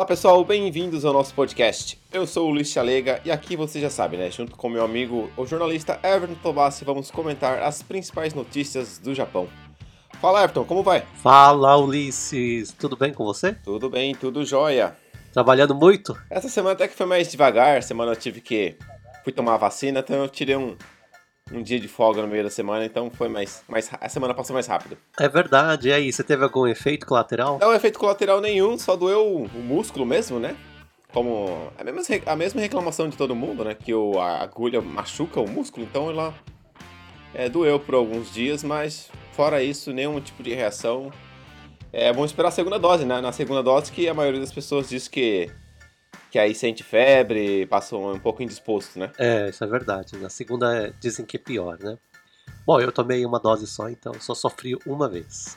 Olá pessoal, bem-vindos ao nosso podcast. Eu sou o Luiz Chalega e aqui você já sabe, né? Junto com meu amigo, o jornalista Everton Tobassi, vamos comentar as principais notícias do Japão. Fala Everton, como vai? Fala Ulisses, tudo bem com você? Tudo bem, tudo jóia. Trabalhando muito? Essa semana até que foi mais devagar, semana eu tive que... fui tomar a vacina, então eu tirei um, um dia de folga no meio da semana, então foi mais, mais. A semana passou mais rápido. É verdade, e aí, você teve algum efeito colateral? Não, efeito colateral nenhum, só doeu o músculo mesmo, né? Como a mesma, a mesma reclamação de todo mundo, né? Que o, a agulha machuca o músculo, então ela é, doeu por alguns dias, mas fora isso, nenhum tipo de reação. É, vamos esperar a segunda dose, né? Na segunda dose que a maioria das pessoas diz que que aí sente febre, passa um, pouco indisposto, né? É, isso é verdade. Na segunda dizem que é pior, né? Bom, eu tomei uma dose só, então só sofri uma vez.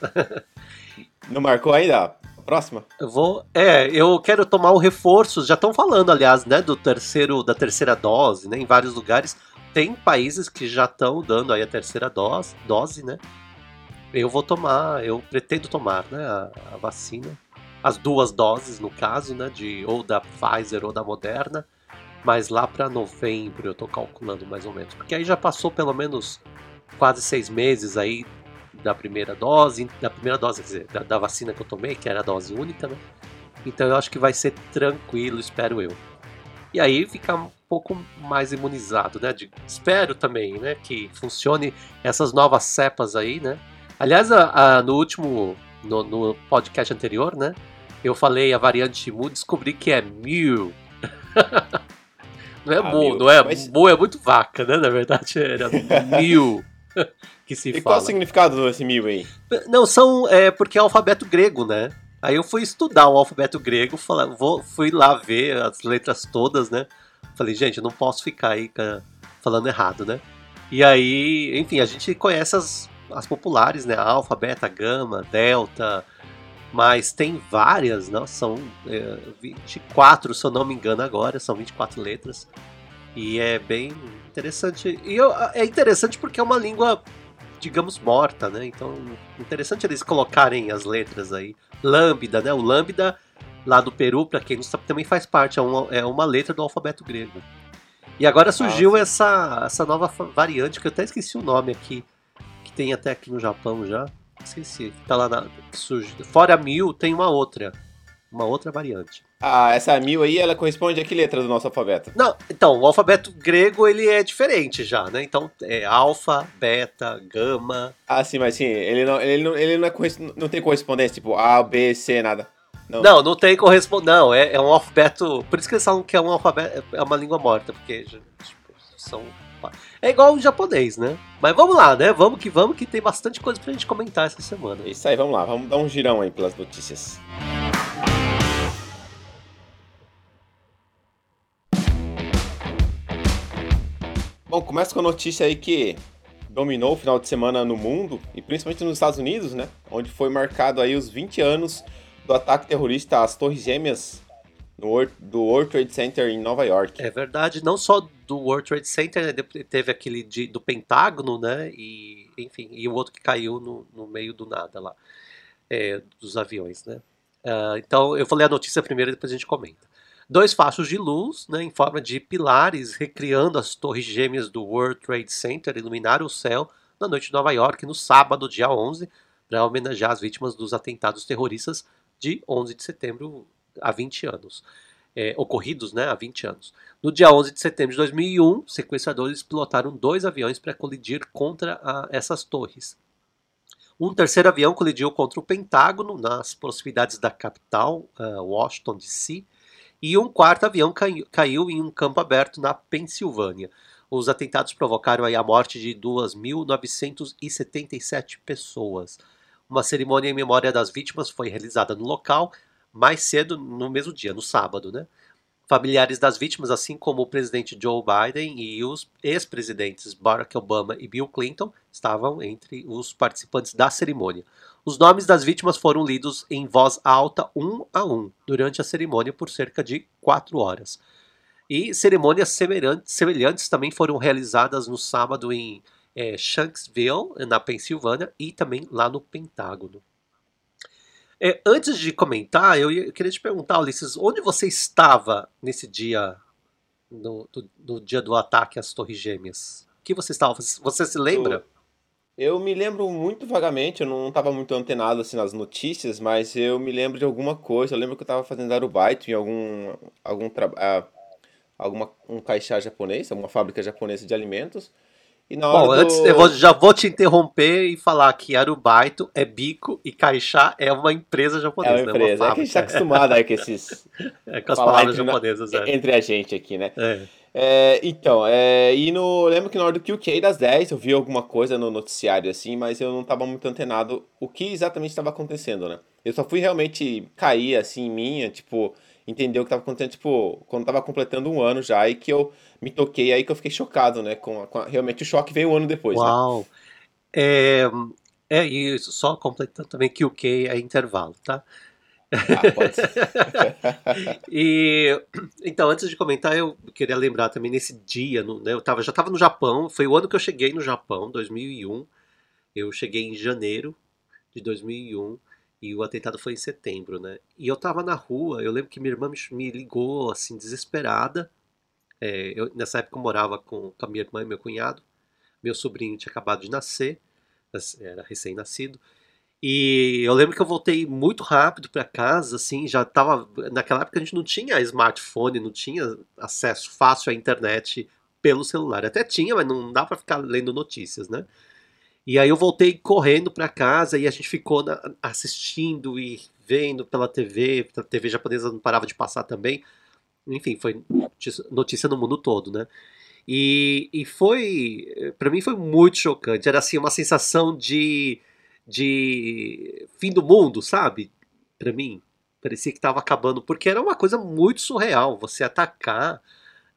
Não marcou ainda? A próxima? Eu vou. É, eu quero tomar o reforço. Já estão falando, aliás, né, do terceiro, da terceira dose, né? Em vários lugares. Tem países que já estão dando aí a terceira dose, dose, né? Eu vou tomar, eu pretendo tomar, né, a, a vacina as duas doses, no caso, né, de ou da Pfizer ou da Moderna, mas lá para novembro eu tô calculando mais ou menos, porque aí já passou pelo menos quase seis meses aí da primeira dose, da primeira dose, quer dizer, da, da vacina que eu tomei, que era a dose única, né? Então eu acho que vai ser tranquilo, espero eu. E aí ficar um pouco mais imunizado, né? De, espero também, né, que funcione essas novas cepas aí, né? Aliás, a, a, no último, no, no podcast anterior, né? Eu falei a variante Mu, descobri que é Mew. não é ah, Mu, não é mas... Mu, é muito vaca, né? Na verdade era Mew. que se e fala. qual o significado desse Mew aí? Não, são. É porque é alfabeto grego, né? Aí eu fui estudar o alfabeto grego, vou, fui lá ver as letras todas, né? Falei, gente, eu não posso ficar aí falando errado, né? E aí, enfim, a gente conhece as, as populares, né? Alfa, beta, gama, delta, mas tem várias, não? São é, 24, se eu não me engano agora, são 24 letras. E é bem interessante. E eu, é interessante porque é uma língua, digamos, morta, né? Então, interessante eles colocarem as letras aí. Lambda, né? O Lambda lá do Peru, para quem não sabe, também faz parte, é uma, é uma letra do alfabeto grego. E agora surgiu essa, essa nova variante, que eu até esqueci o nome aqui, que tem até aqui no Japão já. Esqueci. Tá lá na. Surge. Fora mil, tem uma outra. Uma outra variante. Ah, essa mil aí, ela corresponde a que letra do nosso alfabeto? Não, então, o alfabeto grego, ele é diferente já, né? Então, é alfa, beta, gama... Ah, sim, mas sim, ele não, ele não, ele não, é, não tem correspondência, tipo A, B, C, nada. Não, não, não tem correspondência, não, é, é um alfabeto... Por isso que eles falam que é um alfabeto, é uma língua morta, porque tipo, são é igual o japonês, né? Mas vamos lá, né? Vamos que vamos, que tem bastante coisa pra gente comentar essa semana. Isso aí, vamos lá. Vamos dar um girão aí pelas notícias. Bom, começa com a notícia aí que dominou o final de semana no mundo, e principalmente nos Estados Unidos, né? Onde foi marcado aí os 20 anos do ataque terrorista às Torres Gêmeas no, do World Trade Center em Nova York. É verdade, não só do World Trade Center, né, teve aquele de, do Pentágono, né? E, enfim, e o outro que caiu no, no meio do nada lá, é, dos aviões, né? Uh, então, eu falei a notícia primeiro e depois a gente comenta. Dois fachos de luz, né, em forma de pilares, recriando as torres gêmeas do World Trade Center, iluminaram o céu na noite de Nova York, no sábado, dia 11, para homenagear as vítimas dos atentados terroristas de 11 de setembro há 20 anos. É, ocorridos né, há 20 anos. No dia 11 de setembro de 2001, sequestradores pilotaram dois aviões para colidir contra a, essas torres. Um terceiro avião colidiu contra o Pentágono, nas proximidades da capital, uh, Washington, D.C., e um quarto avião caiu, em um campo aberto na Pensilvânia. Os atentados provocaram a morte de 2.977 pessoas. Uma cerimônia em memória das vítimas foi realizada no local, mais cedo no mesmo dia, no sábado, né? Familiares das vítimas, assim como o presidente Joe Biden e os ex-presidentes Barack Obama e Bill Clinton, estavam entre os participantes da cerimônia. Os nomes das vítimas foram lidos em voz alta, um a um, durante a cerimônia por cerca de quatro horas. E cerimônias semelhantes, também foram realizadas no sábado em é, Shanksville, na Pensilvânia, e também lá no Pentágono. É, antes de comentar, eu, eu, queria te perguntar, Ulisses, onde você estava nesse dia, no, do, dia do ataque às Torres Gêmeas? O que você estava? Você se lembra? Eu, eu me lembro muito vagamente, eu não estava muito antenado assim nas notícias, mas eu me lembro de alguma coisa. Eu lembro que eu estava fazendo arubaito em algum algum trabalho, alguma um caixa japonês, uma fábrica japonesa de alimentos. Bom, do... antes eu vou, já vou te interromper e falar que Arubaito é bico e Caixá é uma empresa japonesa. É uma empresa, é, uma é que a gente está acostumado aí com esses... É com as palavras japonesas, é. Entre a gente aqui, né? É. É, então, é, e no, lembro que na hora do QK das 10 eu vi alguma coisa no noticiário assim, mas eu não estava muito antenado o que exatamente estava acontecendo, né? Eu só fui realmente cair assim em minha, tipo, entender o que estava acontecendo, tipo, quando estava completando um ano já, e que eu me toquei aí que eu fiquei chocado, né? Com, a, com a, realmente o choque veio um ano depois. Né? Uau! Né? É, é isso, só completando também que o que é intervalo, tá? Ah, pode ser. e então, antes de comentar, eu queria lembrar também nesse dia, no, né, eu tava, já estava no Japão, foi o ano que eu cheguei no Japão, 2001. Eu cheguei em janeiro de 2001 e o atentado foi em setembro, né? E eu tava na rua, eu lembro que minha irmã me, ligou, assim, desesperada. É, eu, nessa época eu morava com, com a minha irmã e meu cunhado. Meu sobrinho tinha acabado de nascer, era recém-nascido. E eu lembro que eu voltei muito rápido para casa, assim, já tava. Naquela época a gente não tinha smartphone, não tinha acesso fácil à internet pelo celular. Até tinha, mas não dá para ficar lendo notícias, né? E aí eu voltei correndo para casa e a gente ficou na, assistindo e vendo pela TV, a TV japonesa não parava de passar também. Enfim, foi notícia no mundo todo, né? E, e foi, para mim foi muito chocante. Era assim uma sensação de, de fim do mundo, sabe? Para mim, parecia que estava acabando, porque era uma coisa muito surreal. Você atacar,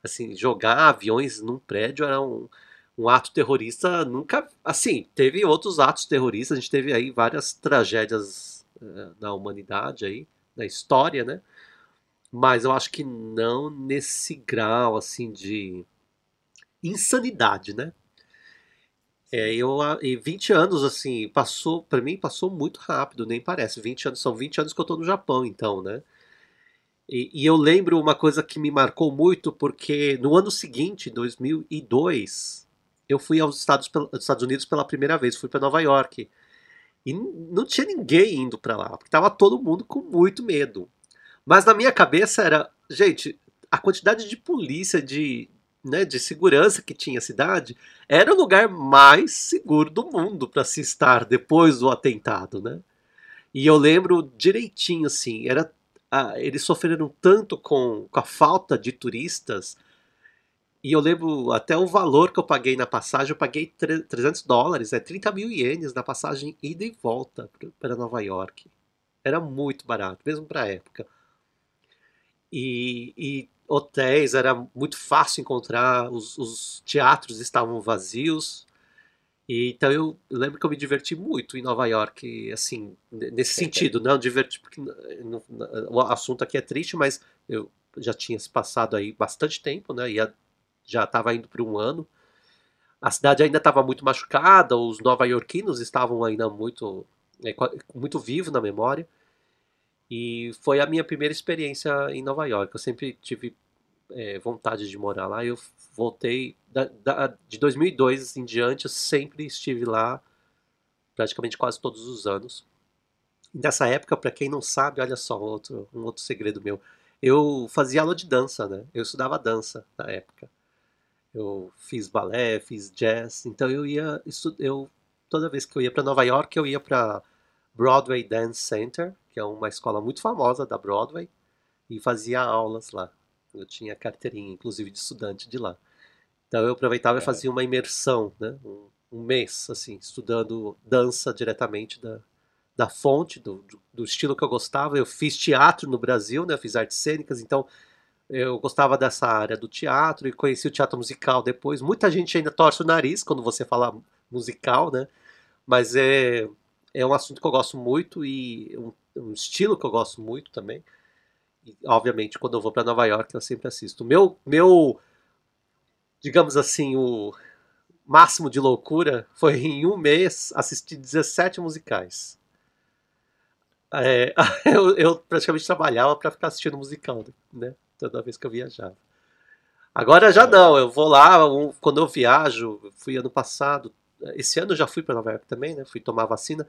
assim, jogar aviões num prédio era um, um ato terrorista nunca. Assim, teve outros atos terroristas, a gente teve aí várias tragédias uh, na humanidade aí, na história, né? Mas eu acho que não nesse grau, assim, de insanidade, né? É, eu, e 20 anos, assim, passou, para mim passou muito rápido, nem parece. 20 anos, são 20 anos que eu tô no Japão, então, né? E, e, eu lembro uma coisa que me marcou muito, porque no ano seguinte, 2002, eu fui aos Estados, Estados Unidos pela primeira vez, fui para Nova York. E não tinha ninguém indo para lá, porque tava todo mundo com muito medo. Mas na minha cabeça era, gente, a quantidade de polícia, de, né, de segurança que tinha a cidade, era o lugar mais seguro do mundo para se estar depois do atentado, né? E eu lembro direitinho, assim, era, ah, eles sofreram tanto com, com a falta de turistas e eu lembro até o valor que eu paguei na passagem, eu paguei 300 dólares, é 30 mil ienes na passagem ida e volta para Nova York. Era muito barato, mesmo para a época. E, e, hotéis era muito fácil encontrar, os, os teatros estavam vazios. E, então eu lembro que eu me diverti muito em Nova York, assim, nesse sentido, não diverti, porque o assunto aqui é triste, mas eu já tinha se passado aí bastante tempo, né? Ia já estava indo para um ano. A cidade ainda estava muito machucada, os nova-iorquinos estavam ainda muito, é, muito vivos na memória. E foi a minha primeira experiência em Nova York. Eu sempre tive é, vontade de morar lá. Eu voltei da, da, de 2002 em diante, eu sempre estive lá, praticamente quase todos os anos. nessa época, para quem não sabe, olha só, outro, um outro segredo meu. Eu fazia aula de dança, né? Eu estudava dança na época eu fiz balé, fiz jazz, então eu ia, eu toda vez que eu ia para Nova York, eu ia para Broadway Dance Center, que é uma escola muito famosa da Broadway, e fazia aulas lá. Eu tinha carteirinha, inclusive, de estudante de lá. Então eu aproveitava é. e fazia uma imersão, né? Um, um, mês, assim, estudando dança diretamente da, da fonte, do, do, do, estilo que eu gostava. Eu fiz teatro no Brasil, né? Eu fiz artes cênicas, então eu gostava dessa área do teatro e conheci o teatro musical depois. Muita gente ainda torce o nariz quando você fala musical, né? Mas é, é um assunto que eu gosto muito e um, um estilo que eu gosto muito também. E, obviamente, quando eu vou para Nova York, eu sempre assisto. Meu, meu, digamos assim, o máximo de loucura foi em um mês assistir 17 musicais. É, eu, eu, praticamente trabalhava para ficar assistindo musical, né? Toda vez que eu viajava. Agora já não, eu vou lá, quando eu viajo, fui ano passado, esse ano já fui para Nova York também, né? Fui tomar vacina,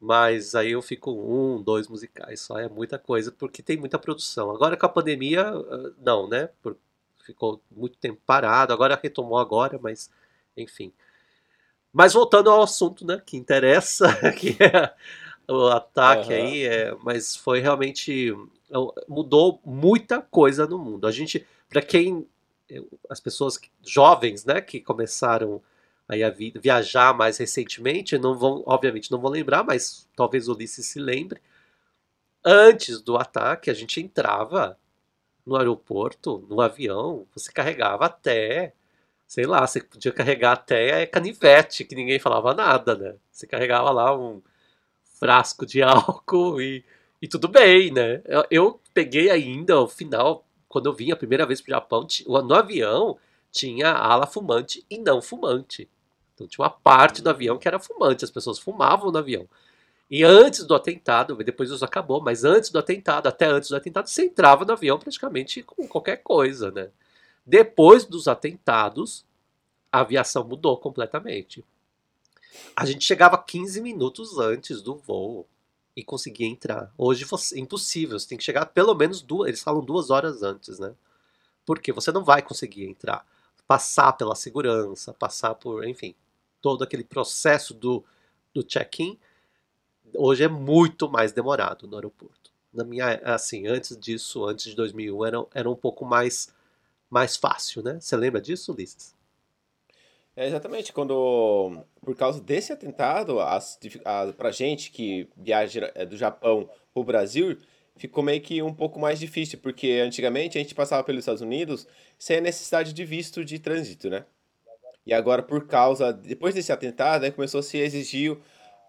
mas aí eu fico um, dois musicais, só é muita coisa, porque tem muita produção. Agora com a pandemia, ah, não, né? Ficou muito tempo parado, agora retomou agora, mas enfim. Mas voltando ao assunto, né, que interessa, que é o ataque uhum. aí, é, mas foi realmente mudou muita coisa no mundo. A gente, para quem as pessoas jovens, né, que começaram aí a viajar mais recentemente, não vão, obviamente, não vão lembrar, mas talvez o Ulisses se lembre. Antes do ataque, a gente entrava no aeroporto, no avião, você carregava até, sei lá, você podia carregar até canivete, que ninguém falava nada, né? Você carregava lá um frasco de álcool e, e tudo bem, né? Eu, eu peguei ainda o final, quando eu vim a primeira vez pro Japão, no avião tinha ala fumante e não fumante. Então tinha uma parte do avião que era fumante, as pessoas fumavam no avião. E antes do atentado, depois isso acabou, mas antes do atentado, até antes do atentado, você entrava no avião praticamente com qualquer coisa, né? Depois dos atentados, a aviação mudou completamente. A gente chegava 15 minutos antes do voo e conseguia entrar. Hoje é impossível, você tem que chegar pelo menos duas, eles falam duas horas antes, né? Porque você não vai conseguir entrar, passar pela segurança, passar por, enfim, todo aquele processo do, do check-in hoje é muito mais demorado no aeroporto. Na minha, assim, antes disso, antes de 2001, era, era um pouco mais, mais fácil, né? Você lembra disso, Ulisses? É exatamente, quando, por causa desse atentado, as, a, pra gente que viaja é, do Japão pro Brasil, ficou meio que um pouco mais difícil, porque antigamente a gente passava pelos Estados Unidos sem a necessidade de visto de trânsito, né? E agora, por causa, depois desse atentado, né, começou a se exigir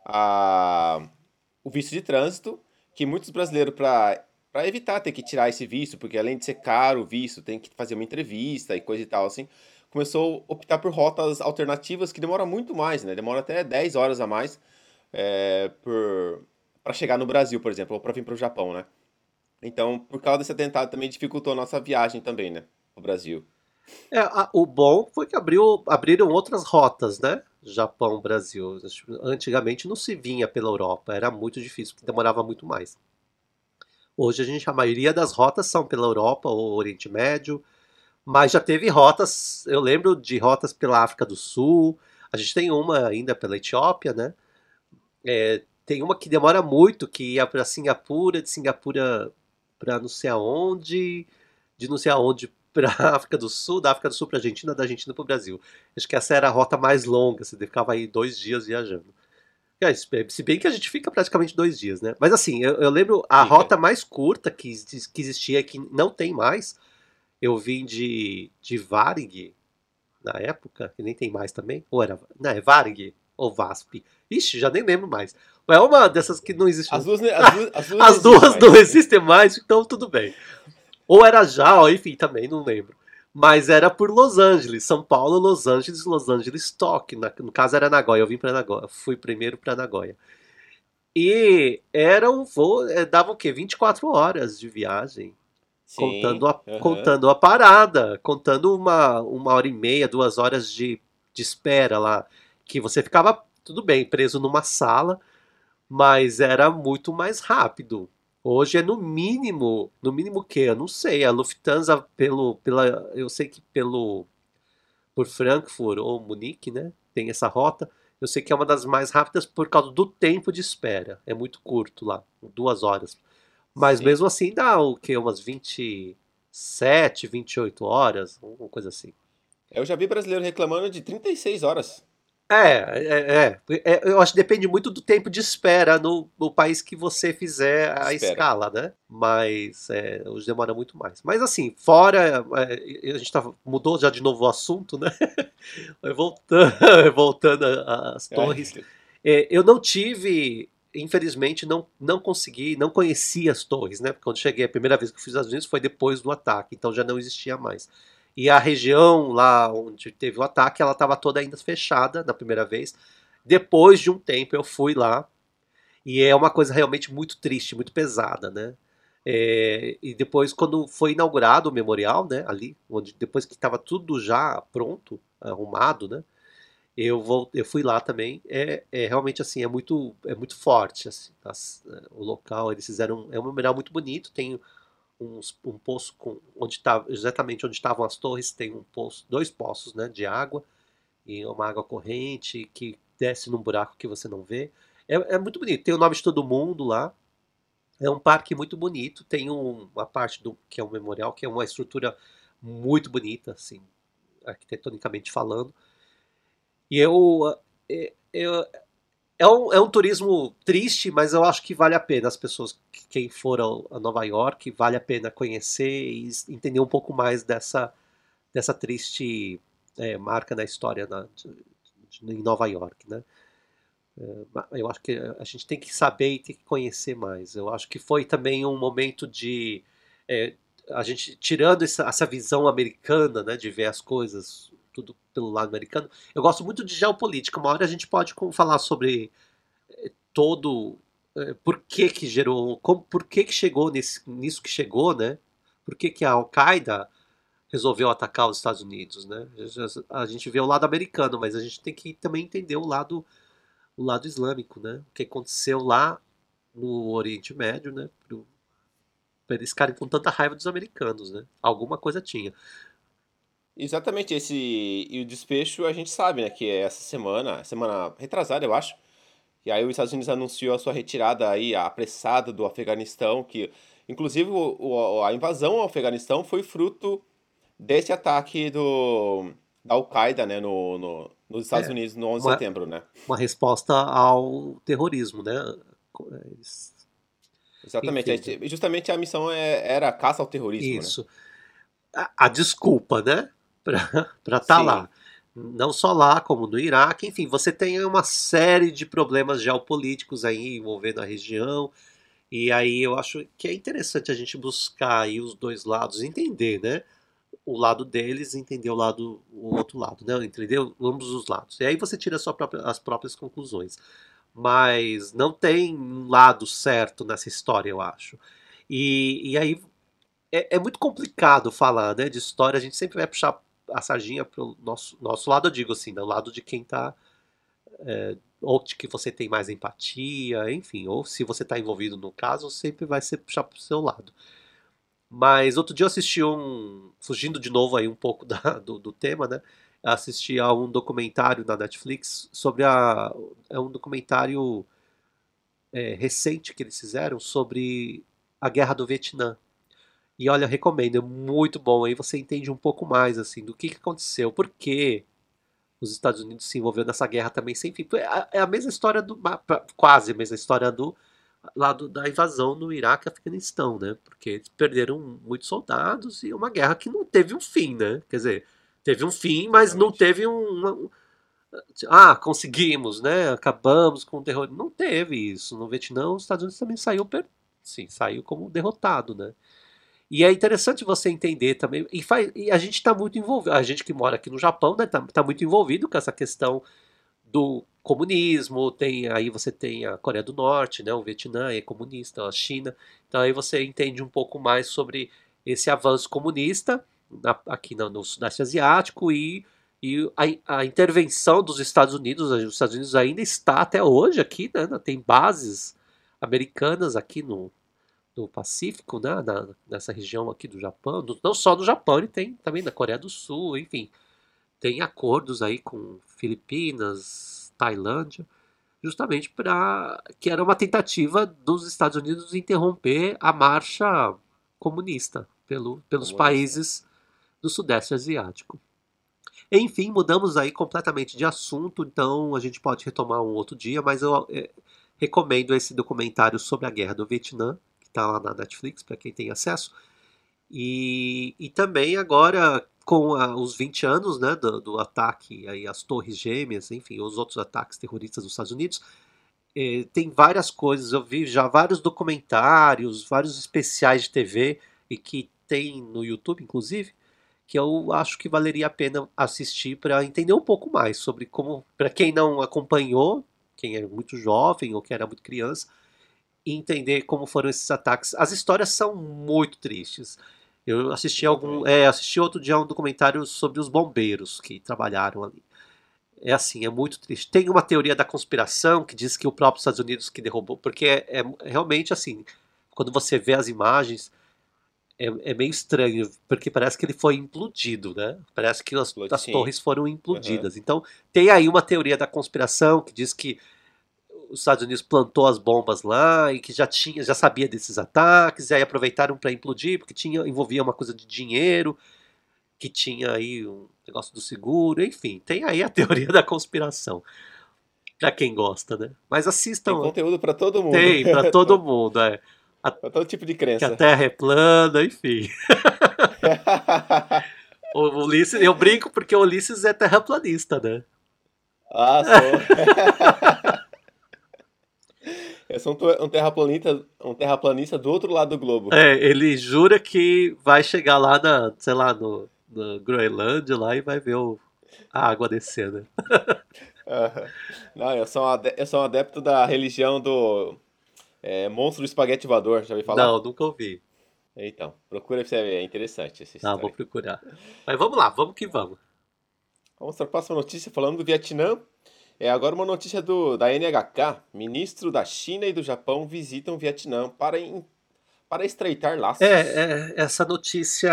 a, o visto de trânsito, que muitos brasileiros, para evitar ter que tirar esse visto, porque além de ser caro o visto, tem que fazer uma entrevista e coisa e tal, assim, começou a optar por rotas alternativas que demoram muito mais, né? Demora até 10 horas a mais é, para chegar no Brasil, por exemplo, ou para vir para o Japão, né? Então, por causa desse atentado, também dificultou a nossa viagem também, né? O Brasil. É, a, o bom foi que abriu, abriram outras rotas, né? Japão, Brasil. Antigamente não se vinha pela Europa, era muito difícil, porque demorava muito mais. Hoje a gente a maioria das rotas são pela Europa ou Oriente Médio, mas já teve rotas, eu lembro de rotas pela África do Sul. A gente tem uma ainda pela Etiópia, né? É, tem uma que demora muito, que ia para Singapura, de Singapura para não sei aonde, de não sei aonde para África do Sul, da África do Sul para a Argentina, da Argentina para o Brasil. Acho que essa era a rota mais longa, você ficava aí dois dias viajando. É, se bem que a gente fica praticamente dois dias, né? Mas assim, eu, eu lembro a rota mais curta que, que existia, que não tem mais, eu vim de, de Varig, na época, que nem tem mais também, ou era, não, é Varig ou VASP. Ixi, já nem lembro mais. É uma dessas que não existe. As duas, as duas, as duas, as duas não existem mais, então tudo bem. Ou era já, enfim, também não lembro. Mas era por Los Angeles, São Paulo, Los Angeles, Los Angeles, Tóquio. no caso era Nagoya, eu vim para Nagoya, fui primeiro para Nagoya. E era um voo, eh, dava o quê? 24 horas de viagem. Sim, contando, a, uhum. contando a parada, contando uma, uma hora e meia, duas horas de, de espera lá. Que você ficava, tudo bem, preso numa sala, mas era muito mais rápido. Hoje é no mínimo, no mínimo que? Eu não sei. A Lufthansa pelo, pela, eu sei que pelo por Frankfurt ou Munique, né? Tem essa rota. Eu sei que é uma das mais rápidas por causa do tempo de espera. É muito curto lá, duas horas. Mas Sim. mesmo assim dá o que? Umas 27, 28 horas, uma coisa assim. Eu já vi brasileiro reclamando de 36 horas. É, é, é, é, eu acho que depende muito do tempo de espera no, no país que você fizer a espera. escala, né? Mas é, hoje demora muito mais. Mas assim, fora, é, a gente tá, mudou já de novo o assunto, né? voltando, voltando às é. torres. É, eu não tive, infelizmente, não, não consegui, não conheci as torres, né? Porque quando cheguei a primeira vez que eu fiz as Unidos foi depois do ataque, então já não existia mais. E a região lá onde teve o ataque, ela estava toda ainda fechada na primeira vez. Depois de um tempo eu fui lá E é uma coisa realmente muito triste, muito pesada, né? É, e depois, quando foi inaugurado o memorial, né, ali, onde depois que estava tudo já pronto, arrumado, né, eu, vou, eu fui lá também. É, é realmente assim, é muito, é muito forte assim, as, é, o local. Eles fizeram é um memorial muito bonito. Tem uns, um poço com onde está exatamente onde estavam as torres. Tem um poço, dois poços, né, de água e uma água corrente que desce num buraco que você não vê. É, é muito bonito. Tem o nome de todo mundo lá. É um parque muito bonito. Tem um, uma parte do que é um memorial, que é uma estrutura muito bonita, assim, arquitetonicamente falando. E eu, é, eu é um, é um turismo triste, mas eu acho que vale a pena as pessoas, quem for a Nova York, vale a pena conhecer e entender um pouco mais dessa, dessa triste é, marca na história na, de, de, em Nova York, né? É, eu acho que a gente tem que saber e tem que conhecer mais. Eu acho que foi também um momento de é, a gente tirando essa, essa, visão americana, né, de ver as coisas tudo pelo lado americano. Eu gosto muito de geopolítica. Uma hora a gente pode falar sobre é, todo é, por que que gerou, como, por que que chegou nesse, nisso que chegou, né? Por que que a Al-Qaeda resolveu atacar os Estados Unidos, né? A gente vê o lado americano, mas a gente tem que também entender o lado o lado islâmico, né? O que aconteceu lá no Oriente Médio, né? Para eles ficarem com tanta raiva dos americanos, né? Alguma coisa tinha. Exatamente, esse e o desfecho a gente sabe, né, que é essa semana, semana retrasada, eu acho, e aí os Estados Unidos anunciou a sua retirada aí apressada do Afeganistão, que inclusive o, o, a invasão ao Afeganistão foi fruto desse ataque do da Al-Qaeda, né, no, no, nos Estados é, Unidos no 11 de setembro, né? Uma resposta ao terrorismo, né? Eles... Exatamente. Enfim, justamente a missão é, era a caça ao terrorismo, né? Isso. Né? A, a, desculpa, né? Para estar tá lá. Não só lá, como no Iraque. Enfim, você tem uma série de problemas geopolíticos aí envolvendo a região. E aí eu acho que é interessante a gente buscar aí os dois lados, entender, né? o lado deles entender o lado o outro lado, né? Entender ambos os lados. E aí você tira própria, as próprias conclusões. Mas não tem um lado certo nessa história, eu acho. E, e aí é, é, muito complicado falar né, de história. A gente sempre vai puxar a sardinha para o nosso, nosso lado, eu digo assim, do lado de quem está. É, ou de que você tem mais empatia, enfim, ou se você está envolvido no caso, sempre vai ser puxar para o seu lado. Mas outro dia eu assisti um. Fugindo de novo aí um pouco da, do, do tema, né? Assisti a um documentário na Netflix sobre a. É um documentário é, recente que eles fizeram sobre a guerra do Vietnã. E olha, recomendo, é muito bom. Aí você entende um pouco mais assim do que, que aconteceu, por que os Estados Unidos se envolveu nessa guerra também sem fim. É, a mesma história do. quase a mesma história do lá do, da invasão no Iraque e Afeganistão, né? Porque eles perderam muitos soldados e uma guerra que não teve um fim, né? Quer dizer, teve um fim, mas não teve um, ah, conseguimos, né? Acabamos com o terror. Não teve isso. No Vietnã, os Estados Unidos também saiu, per... Sim, saiu como derrotado, né? E é interessante você entender também. E, faz... e a gente está muito envolvido. A gente que mora aqui no Japão, né? Tá, tá muito envolvido com essa questão do comunismo, tem aí você tem a Coreia do Norte, né, o Vietnã é comunista, a China. Então aí você entende um pouco mais sobre esse avanço comunista na, aqui no, no, Sudeste Asiático e, e a, a, intervenção dos Estados Unidos. Os Estados Unidos ainda está até hoje aqui, né, tem bases americanas aqui no, no Pacífico, né, na, nessa região aqui do Japão, não só no Japão, ele tem também na Coreia do Sul, enfim, tem acordos aí com Filipinas, Tailândia, justamente para que era uma tentativa dos Estados Unidos interromper a marcha comunista pelo, pelos países do Sudeste Asiático. Enfim, mudamos aí completamente de assunto, então a gente pode retomar um outro dia, mas eu é, recomendo esse documentário sobre a guerra do Vietnã, está lá na Netflix, para quem tem acesso. E, e também agora com a, os 20 anos né, do, do, ataque aí às Torres Gêmeas, enfim, os outros ataques terroristas dos Estados Unidos, eh, tem várias coisas. Eu vi já vários documentários, vários especiais de TV e que tem no YouTube, inclusive, que eu acho que valeria a pena assistir para entender um pouco mais sobre como, para quem não acompanhou, quem é muito jovem ou quem era muito criança, entender como foram esses ataques. As histórias são muito tristes. Eu assisti algum, é, assisti outro dia um documentário sobre os bombeiros que trabalharam ali. É assim, é muito triste. Tem uma teoria da conspiração que diz que o próprio Estados Unidos que derrubou, porque é, é realmente assim, quando você vê as imagens, é, é, meio estranho, porque parece que ele foi implodido, né? Parece que as, as torres foram implodidas. Uhum. Então, tem aí uma teoria da conspiração que diz que os Estados Unidos plantou as bombas lá e que já tinha, já sabia desses ataques, e aí aproveitaram para implodir, porque tinha, envolvia uma coisa de dinheiro, que tinha aí um negócio do seguro, enfim, tem aí a teoria da conspiração. Pra quem gosta, né? Mas assistam. Tem conteúdo para todo mundo. Tem, para todo mundo, é. A, todo tipo de crença. Que a Terra é plana, enfim. o Ulisses, eu brinco porque o Ulisses é terraplanista, né? Ah, sou. Eu sou um terraplanista, um terraplanista do outro lado do globo. É, ele jura que vai chegar lá na, sei lá, no, na Groenlândia lá e vai ver o, a água descendo. Uhum. Não, eu sou, um eu sou um adepto da religião do é, Monstro do Espaguete Voador, já ouviu falar? Não, nunca ouvi. Então, procura pra você ver, é interessante essa história. Não, vou procurar. Mas vamos lá, vamos que vamos. Vamos para a próxima notícia falando do Vietnã. É agora uma notícia do, da NHK. Ministro da China e do Japão visitam Vietnã para, in, para estreitar laços. É, é, essa notícia.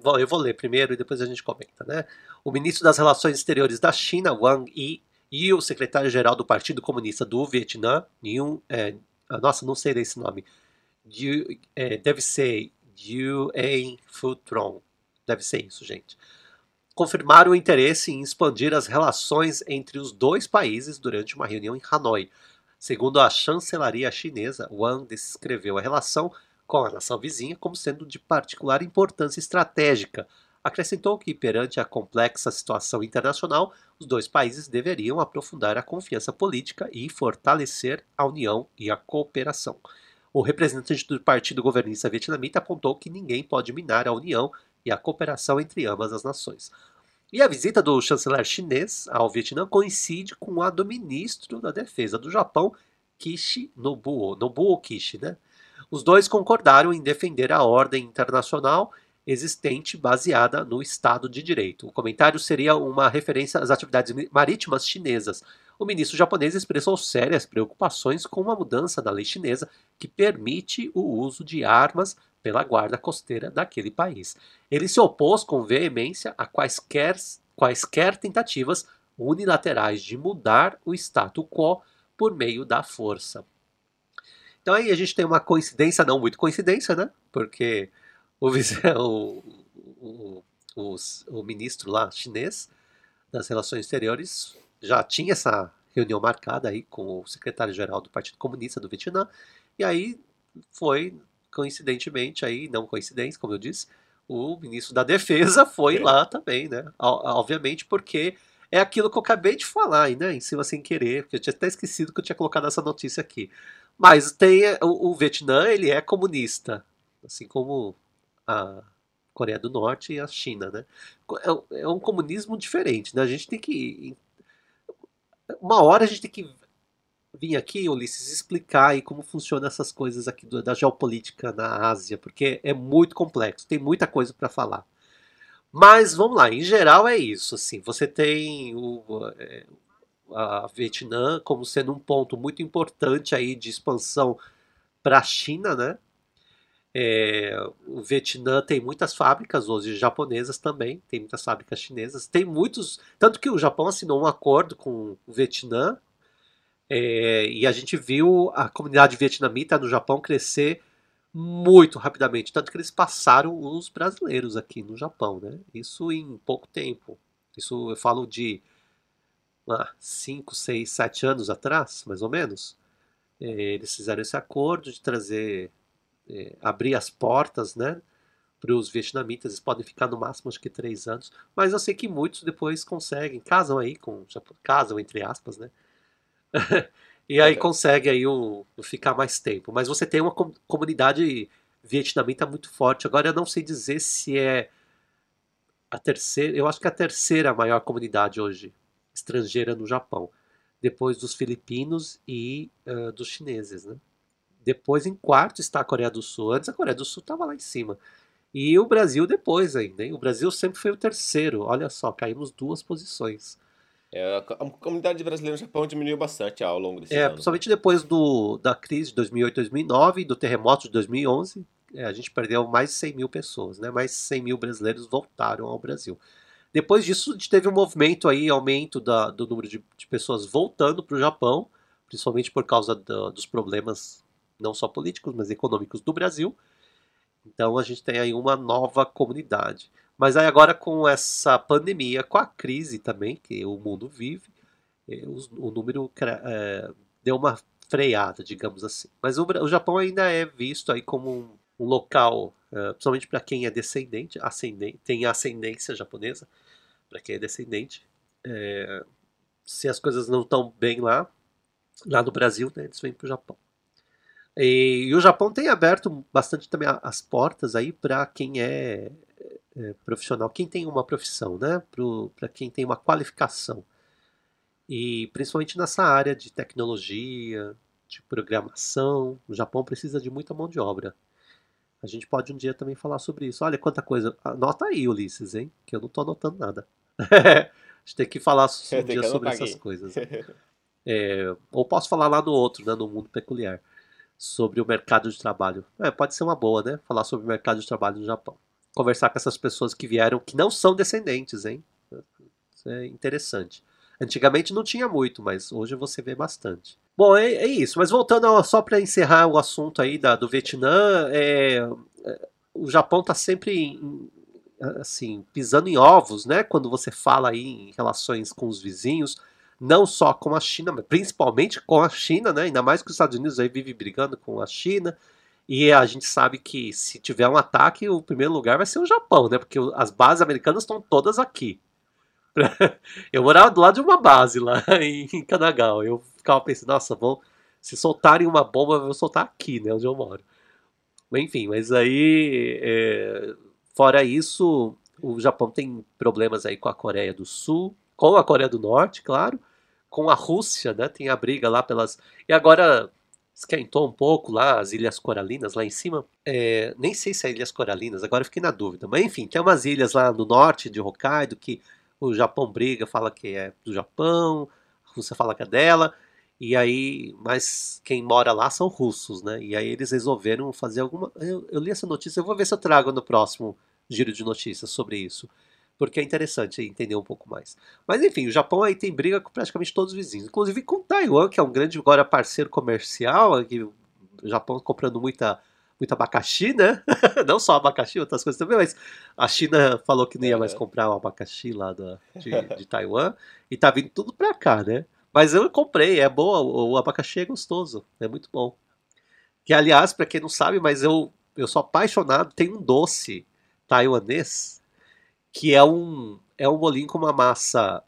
Bom, eu vou ler primeiro e depois a gente comenta, né? O ministro das Relações Exteriores da China, Wang Yi, e o secretário-geral do Partido Comunista do Vietnã, Nguyen, é, nossa, não sei esse nome. É, deve ser Yuen Futron. Deve ser isso, gente. Confirmaram o interesse em expandir as relações entre os dois países durante uma reunião em Hanoi. Segundo a chancelaria chinesa, Wang descreveu a relação com a nação vizinha como sendo de particular importância estratégica. Acrescentou que, perante a complexa situação internacional, os dois países deveriam aprofundar a confiança política e fortalecer a união e a cooperação. O representante do partido governista vietnamita apontou que ninguém pode minar a união e a cooperação entre ambas as nações. E a visita do chanceler chinês ao Vietnã coincide com a do ministro da Defesa do Japão, Kishi Nobuo, Nobuo Kishi, né? Os dois concordaram em defender a ordem internacional existente baseada no Estado de Direito. O comentário seria uma referência às atividades marítimas chinesas. O ministro japonês expressou sérias preocupações com uma mudança da lei chinesa que permite o uso de armas pela guarda costeira daquele país. Ele se opôs com veemência a quaisquer, quaisquer tentativas unilaterais de mudar o status quo por meio da força. Então aí a gente tem uma coincidência, não muito coincidência, né? Porque o, o, o, o, o ministro lá chinês das Relações Exteriores já tinha essa reunião marcada aí com o secretário-geral do Partido Comunista do Vietnã, e aí foi, coincidentemente, aí, não coincidência, como eu disse, o ministro da Defesa foi é. lá também, né? Obviamente porque é aquilo que eu acabei de falar, né? Em cima sem querer, porque eu tinha até esquecido que eu tinha colocado essa notícia aqui. Mas tem o, o Vietnã, ele é comunista, assim como a Coreia do Norte e a China, né? É, é um comunismo diferente, né? A gente tem que uma hora a gente tem que vir aqui, Ulisses, explicar aí como funcionam essas coisas aqui da geopolítica na Ásia, porque é muito complexo, tem muita coisa para falar. Mas vamos lá, em geral é isso. Assim, você tem o, é, a Vietnã como sendo um ponto muito importante aí de expansão para a China, né? É, o Vietnã tem muitas fábricas hoje japonesas também, tem muitas fábricas chinesas, tem muitos. Tanto que o Japão assinou um acordo com o Vietnã é, e a gente viu a comunidade vietnamita no Japão crescer muito rapidamente, tanto que eles passaram os brasileiros aqui no Japão, né? Isso em pouco tempo. Isso eu falo de 5, 6, 7 anos atrás, mais ou menos. É, eles fizeram esse acordo de trazer é, abrir as portas, né? Para os vietnamitas, eles podem ficar no máximo acho que três anos, mas eu sei que muitos depois conseguem, casam aí com, casam entre aspas, né? e aí é. consegue aí ficar mais tempo. Mas você tem uma com, comunidade vietnamita muito forte. Agora eu não sei dizer se é a terceira, eu acho que é a terceira maior comunidade hoje estrangeira no Japão. depois dos filipinos e uh, dos chineses, né? Depois, em quarto, está a Coreia do Sul. Antes, a Coreia do Sul estava lá em cima. E o Brasil depois ainda. Hein? O Brasil sempre foi o terceiro. Olha só, caímos duas posições. É, a comunidade brasileira no Japão diminuiu bastante ao longo desse é, ano. Principalmente depois do, da crise de 2008 2009 e do terremoto de 2011. É, a gente perdeu mais de 100 mil pessoas, né? mais 100 mil brasileiros voltaram ao Brasil. Depois disso, a gente teve um movimento aí, aumento da, do número de, de pessoas voltando para o Japão, principalmente por causa do, dos problemas não só políticos, mas econômicos do Brasil. Então a gente tem aí uma nova comunidade. Mas aí agora com essa pandemia, com a crise também que o mundo vive, eh, o, número é, deu uma freada, digamos assim. Mas o, o, Japão ainda é visto aí como um, um local, é, principalmente para quem é descendente, ascendente, tem ascendência japonesa, para quem é descendente. É, se as coisas não estão bem lá, lá no Brasil, né, eles vêm para o Japão. E, e, o Japão tem aberto bastante também as portas aí para quem é, é, profissional, quem tem uma profissão, né? Para quem tem uma qualificação. E principalmente nessa área de tecnologia, de programação, o Japão precisa de muita mão de obra. A gente pode um dia também falar sobre isso. Olha quanta coisa. Anota aí, Ulisses, hein? Que eu não estou anotando nada. a gente tem que falar um dia sobre essas coisas. É, ou posso falar lá no outro, né, no mundo peculiar sobre o mercado de trabalho. É, pode ser uma boa, né? Falar sobre o mercado de trabalho no Japão. Conversar com essas pessoas que vieram, que não são descendentes, hein? Isso é interessante. Antigamente não tinha muito, mas hoje você vê bastante. Bom, é, é isso. Mas voltando ao, só para encerrar o assunto aí da, do Vietnã, é, é, o Japão está sempre em, assim pisando em ovos, né? Quando você fala aí em relações com os vizinhos não só com a China, mas principalmente com a China, né? Ainda mais que os Estados Unidos aí vive brigando com a China. E a gente sabe que se tiver um ataque, o primeiro lugar vai ser o Japão, né? Porque as bases americanas estão todas aqui. Eu morava do lado de uma base lá em Kanagawa. Eu ficava pensando, nossa, vão, se soltarem uma bomba, eu vou soltar aqui, né? Onde eu moro. Enfim, mas aí, é, fora isso, o Japão tem problemas aí com a Coreia do Sul, com a Coreia do Norte, claro, com a Rússia, né? Tem a briga lá pelas. E agora esquentou um pouco lá as Ilhas Coralinas, lá em cima. É, nem sei se é Ilhas Coralinas, agora fiquei na dúvida. Mas enfim, tem umas ilhas lá no norte de Hokkaido que o Japão briga, fala que é do Japão, a Rússia fala que é dela. E aí, mas quem mora lá são russos, né? E aí eles resolveram fazer alguma. Eu, eu li essa notícia, eu vou ver se eu trago no próximo giro de notícias sobre isso porque é interessante entender um pouco mais. Mas enfim, o Japão aí tem briga com praticamente todos os vizinhos, inclusive com Taiwan, que é um grande agora parceiro comercial, que o Japão comprando muita muito abacaxi, né? não só abacaxi, outras coisas também, mas a China falou que não ia mais comprar o abacaxi lá da, de, de Taiwan e tá vindo tudo pra cá, né? Mas eu comprei, é boa, o abacaxi é gostoso, é muito bom. Que aliás, para quem não sabe, mas eu, eu sou apaixonado, tem um doce taiwanês que é um, é um bolinho com uma massa,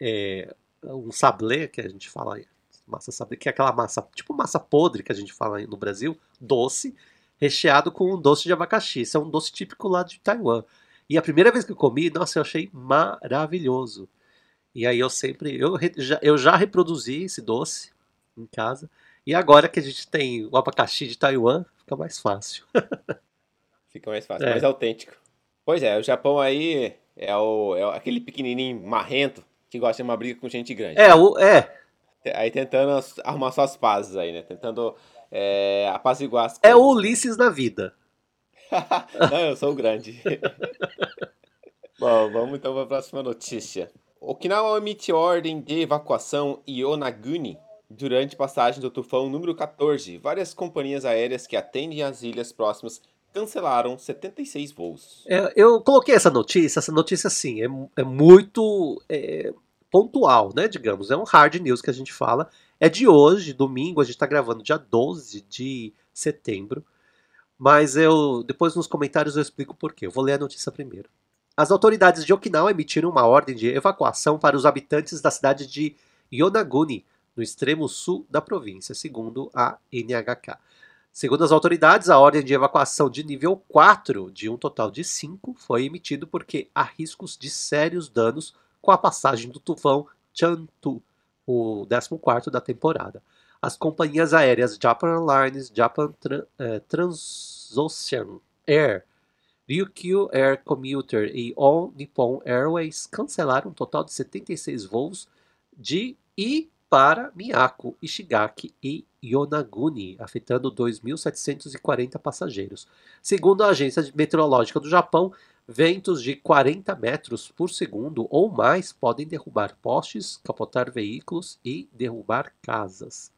é, um sablé, que a gente fala, massa sablé, que é aquela massa, tipo massa podre que a gente fala no Brasil, doce, recheado com um doce de abacaxi. Isso é um doce típico lá de Taiwan. E a primeira vez que eu comi, nossa, eu achei maravilhoso. E aí eu sempre, eu já, eu já reproduzi esse doce em casa. E agora que a gente tem o abacaxi de Taiwan, fica mais fácil. fica mais fácil, é. mais autêntico. Pois é, o Japão aí é, o, é aquele pequenininho marrento que gosta de uma briga com gente grande. É, o, é. Aí tentando arrumar suas pazes aí, né? Tentando é, apaziguar. É o Ulisses na vida. Não, eu sou o grande. Bom, vamos então para a próxima notícia. Okinawa emite ordem de evacuação Yonaguni durante passagem do tufão número 14. Várias companhias aéreas que atendem as ilhas próximas cancelaram 76 voos. É, eu coloquei essa notícia, essa notícia sim, é, é muito é, pontual, né, digamos, é um hard news que a gente fala, é de hoje, domingo, a gente está gravando dia 12 de setembro, mas eu depois nos comentários eu explico por quê, eu vou ler a notícia primeiro. As autoridades de Okinawa emitiram uma ordem de evacuação para os habitantes da cidade de Yonaguni, no extremo sul da província, segundo a NHK. Segundo as autoridades, a ordem de evacuação de nível 4, de um total de 5, foi emitido porque há riscos de sérios danos com a passagem do tufão Chantu o 14 da temporada. As companhias aéreas Japan Airlines, Japan eh, Transocean Air, Ryukyu Air Commuter e All Nippon Airways cancelaram um total de 76 voos de e para Miyako, Ishigaki e Yonaguni, afetando 2.740 passageiros. Segundo a Agência Meteorológica do Japão, ventos de 40 metros por segundo ou mais podem derrubar postes, capotar veículos e derrubar casas.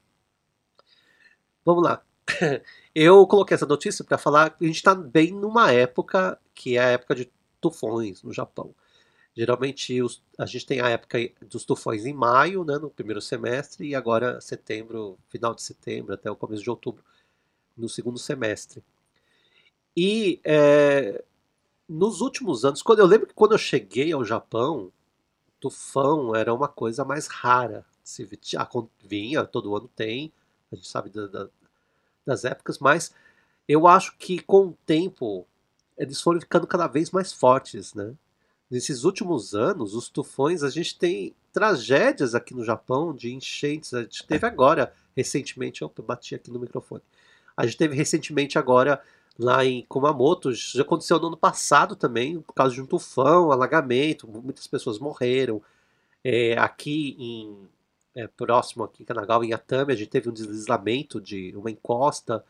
Vamos lá. Eu coloquei essa notícia para falar que a gente está bem numa época que é a época de tufões no Japão. Geralmente os, a gente tem a época dos tufões em maio, né, no primeiro semestre, e agora setembro, final de setembro até o começo de outubro, no segundo semestre. E é, nos últimos anos, quando eu lembro que quando eu cheguei ao Japão, tufão era uma coisa mais rara. Se vinha, todo ano tem, a gente sabe da, da, das épocas, mas eu acho que com o tempo eles foram ficando cada vez mais fortes, né? Nesses últimos anos, os tufões, a gente tem tragédias aqui no Japão de enchentes. A gente teve agora, recentemente, opa, bati aqui no microfone. A gente teve recentemente agora lá em Kumamoto, já aconteceu no ano passado também, por causa de um tufão, alagamento, muitas pessoas morreram. É, aqui em é, próximo aqui em Kanagawa, em Atami, a gente teve um deslizamento de uma encosta.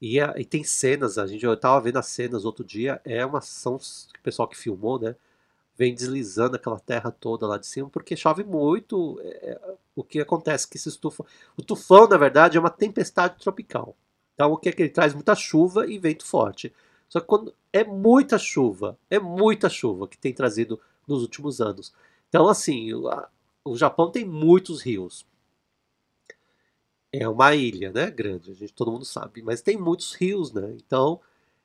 E, e tem cenas, a gente eu estava vendo as cenas outro dia, é uma que o pessoal que filmou, né? Vem deslizando aquela terra toda lá de cima, porque chove muito. É, é o que acontece que esse tufão. O tufão, na verdade, é uma tempestade tropical. Então o que é que ele traz? Muita chuva e vento forte. Só que quando é muita chuva, é muita chuva que tem trazido nos últimos anos. Então, assim, o Japão tem muitos rios. É uma ilha, né? Grande, a gente todo mundo sabe, mas tem muitos rios, né? Então,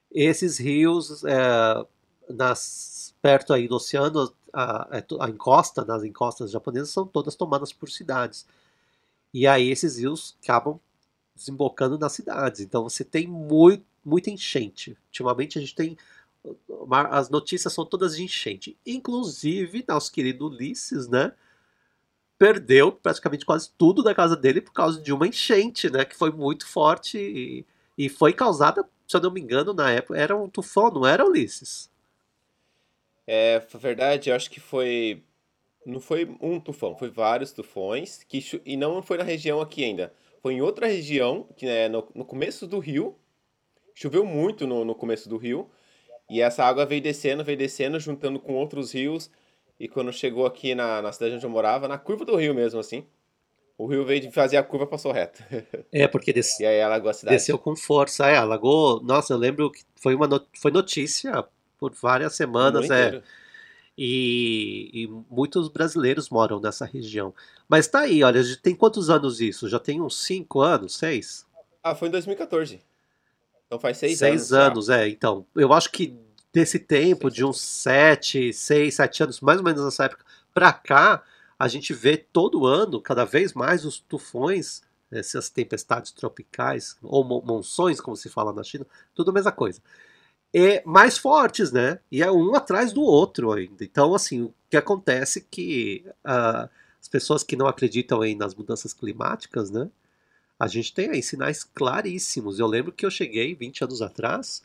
esses rios, é, nas, perto aí do oceano, a, é, a, encosta, nas encostas japonesas, são todas tomadas por cidades. E aí esses rios acabam desembocando nas cidades. Então você tem muito, muita enchente. Ultimamente a gente tem. As notícias são todas de enchente. Inclusive, nosso querido Ulisses, né? perdeu praticamente quase tudo da casa dele por causa de uma enchente, né? Que foi muito forte e, e foi causada, se eu não me engano, na época, era um tufão, não era, Ulisses? É, verdade, eu acho que foi. Não foi um tufão, foi vários tufões, que, e não foi na região aqui ainda. Foi em outra região, que é no, no começo do rio. Choveu muito no, no começo do rio. E essa água veio descendo, veio descendo, juntando com outros rios e quando chegou aqui na, na cidade onde eu morava, na curva do rio mesmo, assim, o rio veio de fazer a curva passou reto. É, porque des... e aí alagou a cidade. desceu com força. É, alagou. Nossa, eu lembro que foi, uma not... foi notícia por várias semanas. É. E, e, muitos brasileiros moram nessa região. Mas tá aí, olha, tem quantos anos isso? Já tem uns 5 anos, 6? Ah, foi em 2014. Então faz 6 anos. 6 anos, é. Então, eu acho que desse tempo, de uns 7, 6, 7 anos, mais ou menos nessa época, para cá, a gente vê todo ano, cada vez mais, os tufões, essas tempestades tropicais, ou monções, como se fala na China, tudo a mesma coisa. E mais fortes, né? E é um atrás do outro ainda. Então, assim, o que acontece é que uh, as pessoas que não acreditam aí nas mudanças climáticas, né? A gente tem aí sinais claríssimos. Eu lembro que eu cheguei 20 anos atrás,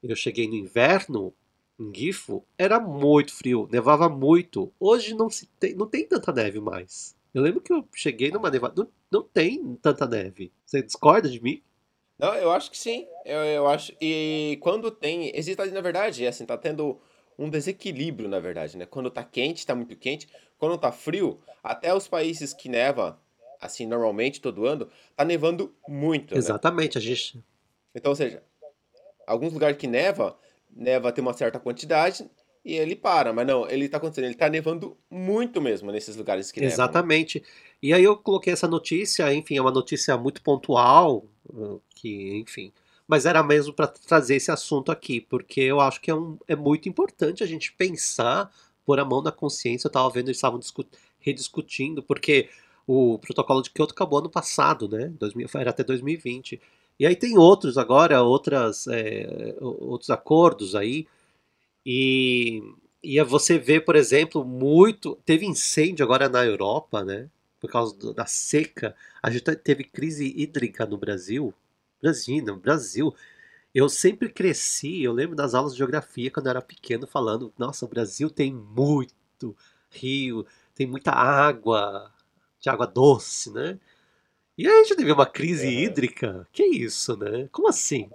eu cheguei no inverno em Gifu, era muito frio, nevava muito. Hoje não, se tem, não tem tanta neve mais. Eu lembro que eu cheguei numa nevada. Não, não tem tanta neve. Você discorda de mim? Não, eu acho que sim. Eu, eu acho. E quando tem. Existe, na verdade, assim, tá tendo um desequilíbrio, na verdade, né? Quando tá quente, tá muito quente. Quando tá frio, até os países que neva, assim, normalmente, todo ano, tá nevando muito. Né? Exatamente, né? a gente. Então, ou seja, alguns lugares que neva, neva tem uma certa quantidade e ele para, mas não, ele está acontecendo, ele está nevando muito mesmo nesses lugares que Exatamente. Nevam, né? E aí eu coloquei essa notícia, enfim, é uma notícia muito pontual, que, enfim, mas era mesmo para trazer esse assunto aqui, porque eu acho que é, um, é muito importante a gente pensar, pôr a mão na consciência, eu estava vendo, eles estavam rediscutindo, porque o protocolo de Kyoto acabou ano passado, né? 2000, era até 2020. E aí tem outros agora, outras, é, outros acordos aí. E, e você vê, por exemplo, muito. Teve incêndio agora na Europa, né? Por causa do, da seca. A gente teve crise hídrica no Brasil. Brasil, no Brasil. Eu sempre cresci, eu lembro das aulas de geografia quando eu era pequeno falando, nossa, o Brasil tem muito rio, tem muita água, de água doce, né? E aí a gente teve uma crise é. hídrica. Que isso, né? Como assim?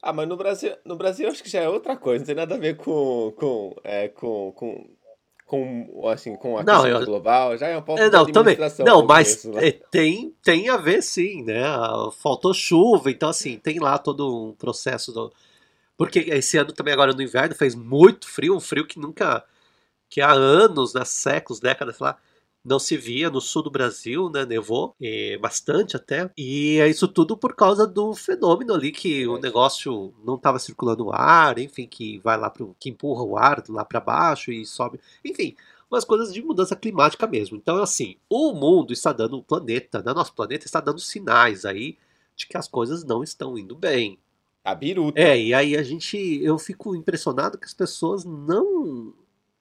Ah, mas no Brasil, no Brasil acho que já é outra coisa, não tem nada a ver com, com, é, com, com, com, assim, com a não, eu... global, já é um pouco é, não, também. Não, mas é, tem, tem a ver sim, né? Faltou chuva, então assim, tem lá todo um processo do... Porque esse ano também agora no inverno fez muito frio, um frio que nunca, que há anos, né, séculos, décadas lá, não se via no sul do Brasil, né? Nevou é, bastante até. E é isso tudo por causa do fenômeno ali que o negócio não estava circulando o ar, enfim, que vai lá pro. que empurra o ar lá para baixo e sobe. Enfim, umas coisas de mudança climática mesmo. Então, assim, o mundo está dando, o planeta, né, nosso planeta está dando sinais aí de que as coisas não estão indo bem. A biruta. É, e aí a gente, eu fico impressionado que as pessoas não,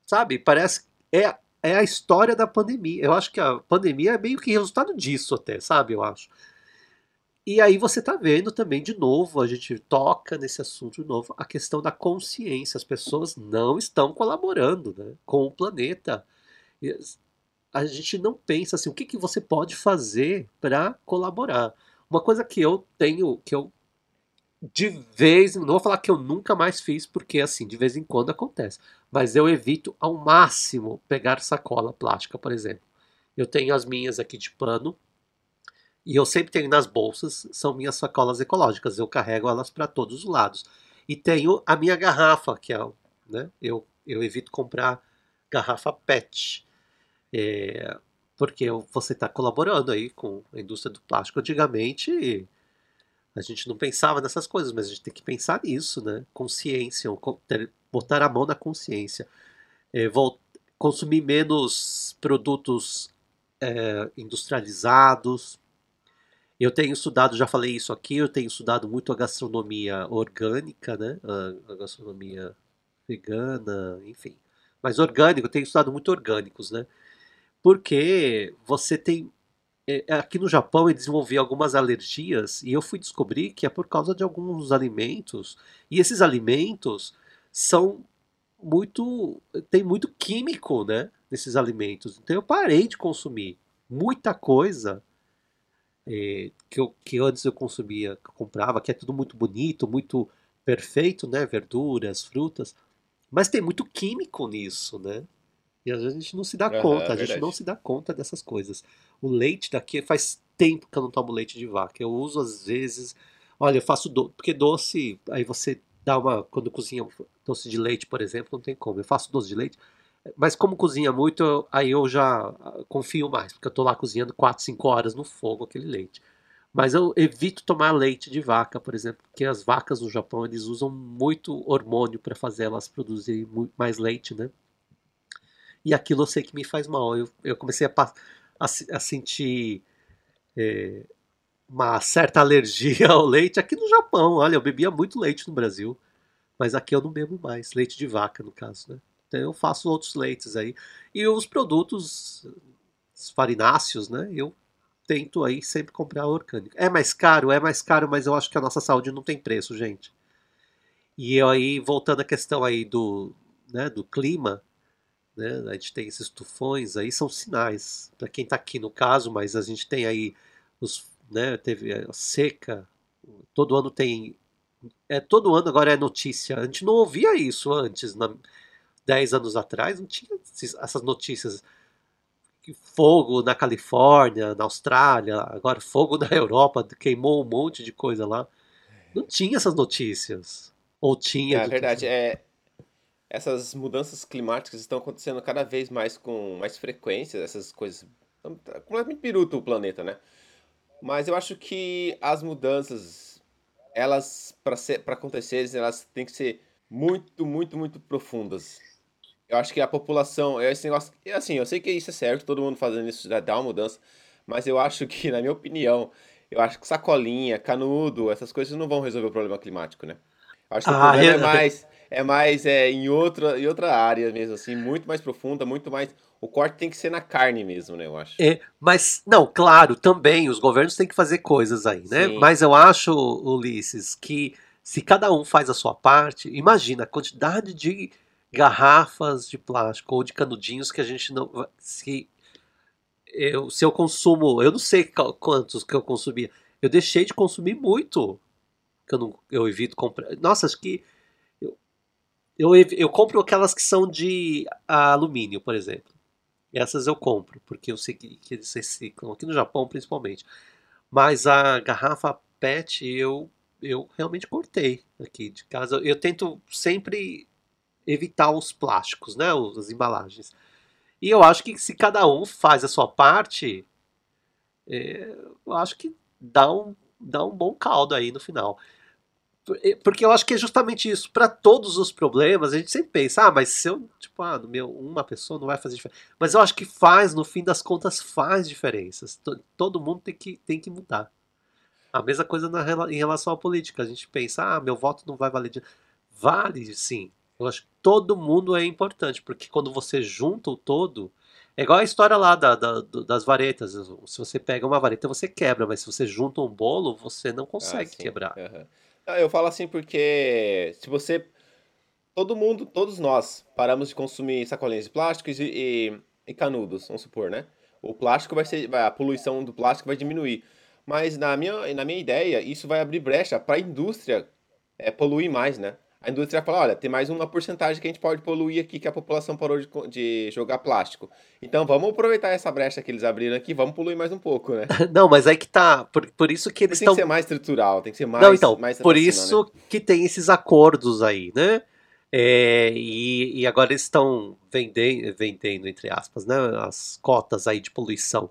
sabe, parece é é a história da pandemia. Eu acho que a pandemia é meio que resultado disso até, sabe? Eu acho. E aí você está vendo também de novo, a gente toca nesse assunto de novo, a questão da consciência. As pessoas não estão colaborando né, com o planeta. A gente não pensa assim, o que, que você pode fazer para colaborar. Uma coisa que eu tenho, que eu de vez, não vou falar que eu nunca mais fiz, porque assim, de vez em quando acontece. Mas eu evito ao máximo pegar sacola plástica, por exemplo. Eu tenho as minhas aqui de pano e eu sempre tenho nas bolsas, são minhas sacolas ecológicas. Eu carrego elas para todos os lados. E tenho a minha garrafa, que é, né? Eu, eu evito comprar garrafa PET. É, porque você está colaborando aí com a indústria do plástico. Antigamente a gente não pensava nessas coisas, mas a gente tem que pensar nisso, né? Consciência, botar a mão na consciência. É, consumir menos produtos é, industrializados. Eu tenho estudado, já falei isso aqui, eu tenho estudado muito a gastronomia orgânica, né? A, a gastronomia vegana, enfim. Mas orgânico, eu tenho estudado muito orgânicos, né? Porque você tem aqui no Japão eu desenvolvi algumas alergias e eu fui descobrir que é por causa de alguns alimentos. E esses alimentos são muito. tem muito químico, né? Nesses alimentos. Então eu parei de consumir muita coisa é, que, eu, que antes eu consumia, que eu comprava, que é tudo muito bonito, muito perfeito, né? Verduras, frutas. Mas tem muito químico nisso, né? E às vezes a gente não se dá uhum, conta, a é gente não se dá conta dessas coisas. O leite daqui faz tempo que eu não tomo leite de vaca. Eu uso às vezes. Olha, eu faço doce. Porque doce, aí você dá uma. Quando cozinha doce de leite, por exemplo, não tem como. Eu faço doce de leite. Mas como cozinha muito, eu, aí eu já ah, confio mais, porque eu tô lá cozinhando 4, 5 horas no fogo aquele leite. Mas eu evito tomar leite de vaca, por exemplo, porque as vacas no Japão eles usam muito hormônio para fazer elas produzirem mais leite, né? E aquilo eu sei que me faz mal. Eu, eu comecei a, a, a sentir é, uma certa alergia ao leite aqui no Japão. Olha, eu bebia muito leite no Brasil, mas aqui eu não bebo mais, leite de vaca no caso, né? Então eu faço outros leites aí. E os produtos farináceos, né? Eu tento aí sempre comprar orgânico. É mais caro, é mais caro, mas eu acho que a nossa saúde não tem preço, gente. E aí, voltando à questão aí do, né, do clima, né? A gente tem esses tufões aí, são sinais. Para quem está aqui no caso, mas a gente tem aí os, né, teve a seca, todo ano tem. É, todo ano agora é notícia. A gente não ouvia isso antes, na, 10 anos atrás, não tinha essas notícias. Fogo na Califórnia, na Austrália, agora fogo na Europa, queimou um monte de coisa lá. Não tinha essas notícias. Ou tinha. É verdade, é, essas mudanças climáticas estão acontecendo cada vez mais com mais frequência, essas coisas. Tá completamente piruto o planeta, né? Mas eu acho que as mudanças, elas, para acontecerem, elas têm que ser muito, muito, muito profundas. Eu acho que a população, esse negócio, assim, eu sei que isso é certo, todo mundo fazendo isso já dá uma mudança, mas eu acho que, na minha opinião, eu acho que sacolinha, canudo, essas coisas não vão resolver o problema climático, né? Eu acho que ah, o problema é mais é mais é, em, outra, em outra área mesmo, assim, muito mais profunda, muito mais o corte tem que ser na carne mesmo, né? Eu acho. É, mas, não, claro, também os governos têm que fazer coisas aí, né? Sim. Mas eu acho, Ulisses, que se cada um faz a sua parte, imagina a quantidade de garrafas de plástico ou de canudinhos que a gente não. Se eu, se eu consumo, eu não sei quantos que eu consumia, eu deixei de consumir muito. Que eu, não, eu evito comprar. Nossa, acho que. Eu, eu, compro aquelas que são de alumínio, por exemplo. Essas eu compro, porque eu sei que, eles reciclam, aqui no Japão principalmente. Mas a garrafa PET eu, eu realmente cortei aqui de casa. Eu tento sempre evitar os plásticos, né? As embalagens. E eu acho que se cada um faz a sua parte, é, eu acho que dá um, dá um bom caldo aí no final. Por- Porque eu acho que é justamente isso. Para todos os problemas, a gente sempre pensa, ah, mas se eu, tipo, ah, no meu, uma pessoa não vai fazer diferença. Mas eu acho que faz, no fim das contas, faz diferenças. To- Todo mundo tem que, tem que mudar. A mesma coisa na, em relação à política. A gente pensa, ah, meu voto não vai valer. de-". Vale, sim. Eu acho que todo mundo é importante, porque quando você junta o todo. É igual a história lá da, da- das varetas. Se você pega uma vareta, você quebra, mas se você junta um bolo, você não Ah, consegue sim. quebrar. Aham. Ah, Eu falo assim porque se você. Todo mundo, todos nós, paramos de consumir sacolinhas de plásticos e, e- e canudos, vamos supor, né? O plástico vai ser. A poluição do plástico vai diminuir. Mas na minha, na minha ideia, isso vai abrir brecha para a indústria é, poluir mais, né? A indústria vai falar, olha, tem mais uma porcentagem que a gente pode poluir aqui que a população parou de, de jogar plástico. Então vamos aproveitar essa brecha que eles abriram aqui, vamos poluir mais um pouco, né? Não, mas aí que tá. Por, por isso que eles Tem que estão. ser mais estrutural, tem que ser mais. Não, então, mais por isso né? que tem esses acordos aí, né? É, e, e agora eles estão vendendo, vendendo, entre aspas, né, as cotas aí de poluição,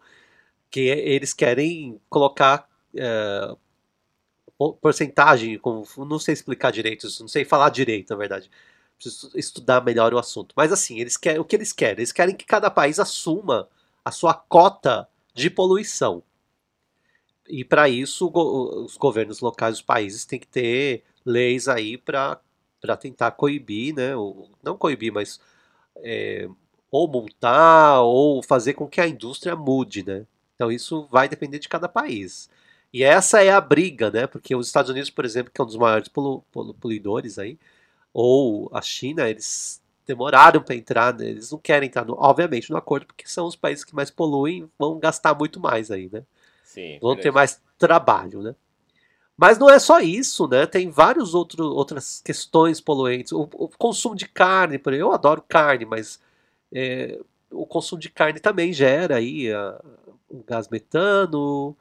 que eles querem colocar é, po- porcentagem, como, não sei explicar direito, não sei falar direito, na verdade. Preciso estudar melhor o assunto. Mas assim, eles querem, o que eles querem? Eles querem que cada país assuma a sua cota de poluição. E para isso, os governos locais dos países têm que ter leis aí para tentar coibir, né? Ou, não coibir, mas é, ou multar ou fazer com que a indústria mude, né? Então isso vai depender de cada país. E essa é a briga, né? Porque os Estados Unidos, por exemplo, que é um dos maiores polu- polu- poluidores aí, ou a China, eles demoraram para entrar, né? eles não querem entrar, no, obviamente, no acordo, porque são os países que mais poluem, vão gastar muito mais aí, né? Sim, vão ter mais trabalho, né? Mas não é só isso, né? Tem várias outras questões poluentes. O, o consumo de carne, por exemplo, eu adoro carne, mas é, o consumo de carne também gera aí a- o gás metano,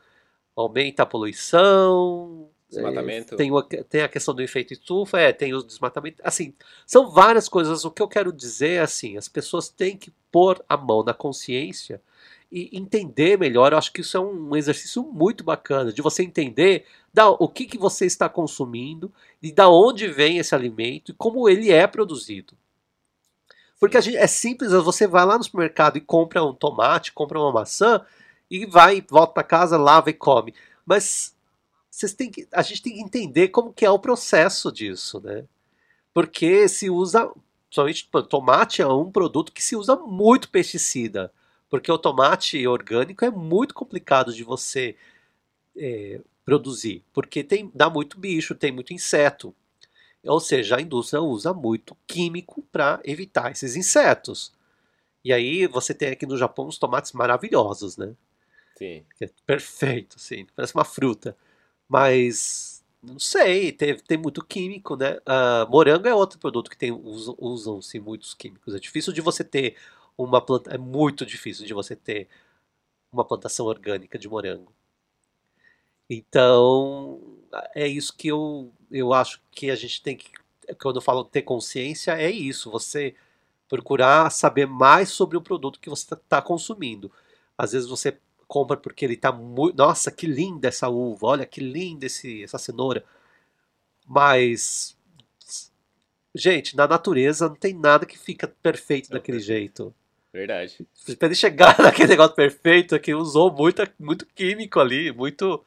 aumenta a poluição. é, Desmatamento. tem, o- tem a questão do efeito estufa, é, tem o desmatamento. Assim, são várias coisas. O que eu quero dizer é assim: as pessoas têm que pôr a mão na consciência e entender melhor. Eu acho que isso é um exercício muito bacana de você entender da, o que, que você está consumindo e da onde vem esse alimento e como ele é produzido. Porque a gente, é simples, você vai lá no supermercado e compra um tomate, compra uma maçã e vai, volta para casa, lava e come. Mas vocês têm que, a gente tem que entender como que é o processo disso, né? Porque se usa, somente tomate é um produto que se usa muito pesticida. Porque o tomate orgânico é muito complicado de você é, produzir, porque tem, dá muito bicho, tem muito inseto. Ou seja, a indústria usa muito químico para evitar esses insetos. E aí você tem aqui no Japão uns tomates maravilhosos, né? Sim. É perfeito, assim, parece uma fruta. Mas não sei, tem, tem muito químico, né? Ah, morango é outro produto que tem usam- usam-se muitos químicos. É difícil de você ter uma planta, é muito difícil de você ter uma plantação orgânica de morango. Então, é isso que eu, eu acho que a gente tem que. Quando eu falo ter consciência, é isso. Você procurar saber mais sobre o produto que você está consumindo. Às vezes você compra porque ele está muito. Nossa, que linda essa uva! Olha que linda esse, essa cenoura. Mas. Gente, na natureza não tem nada que fica perfeito Não, daquele perfeito. jeito. Verdade. Pra ele chegar naquele negócio perfeito, é que usou muita, muito químico ali, muito,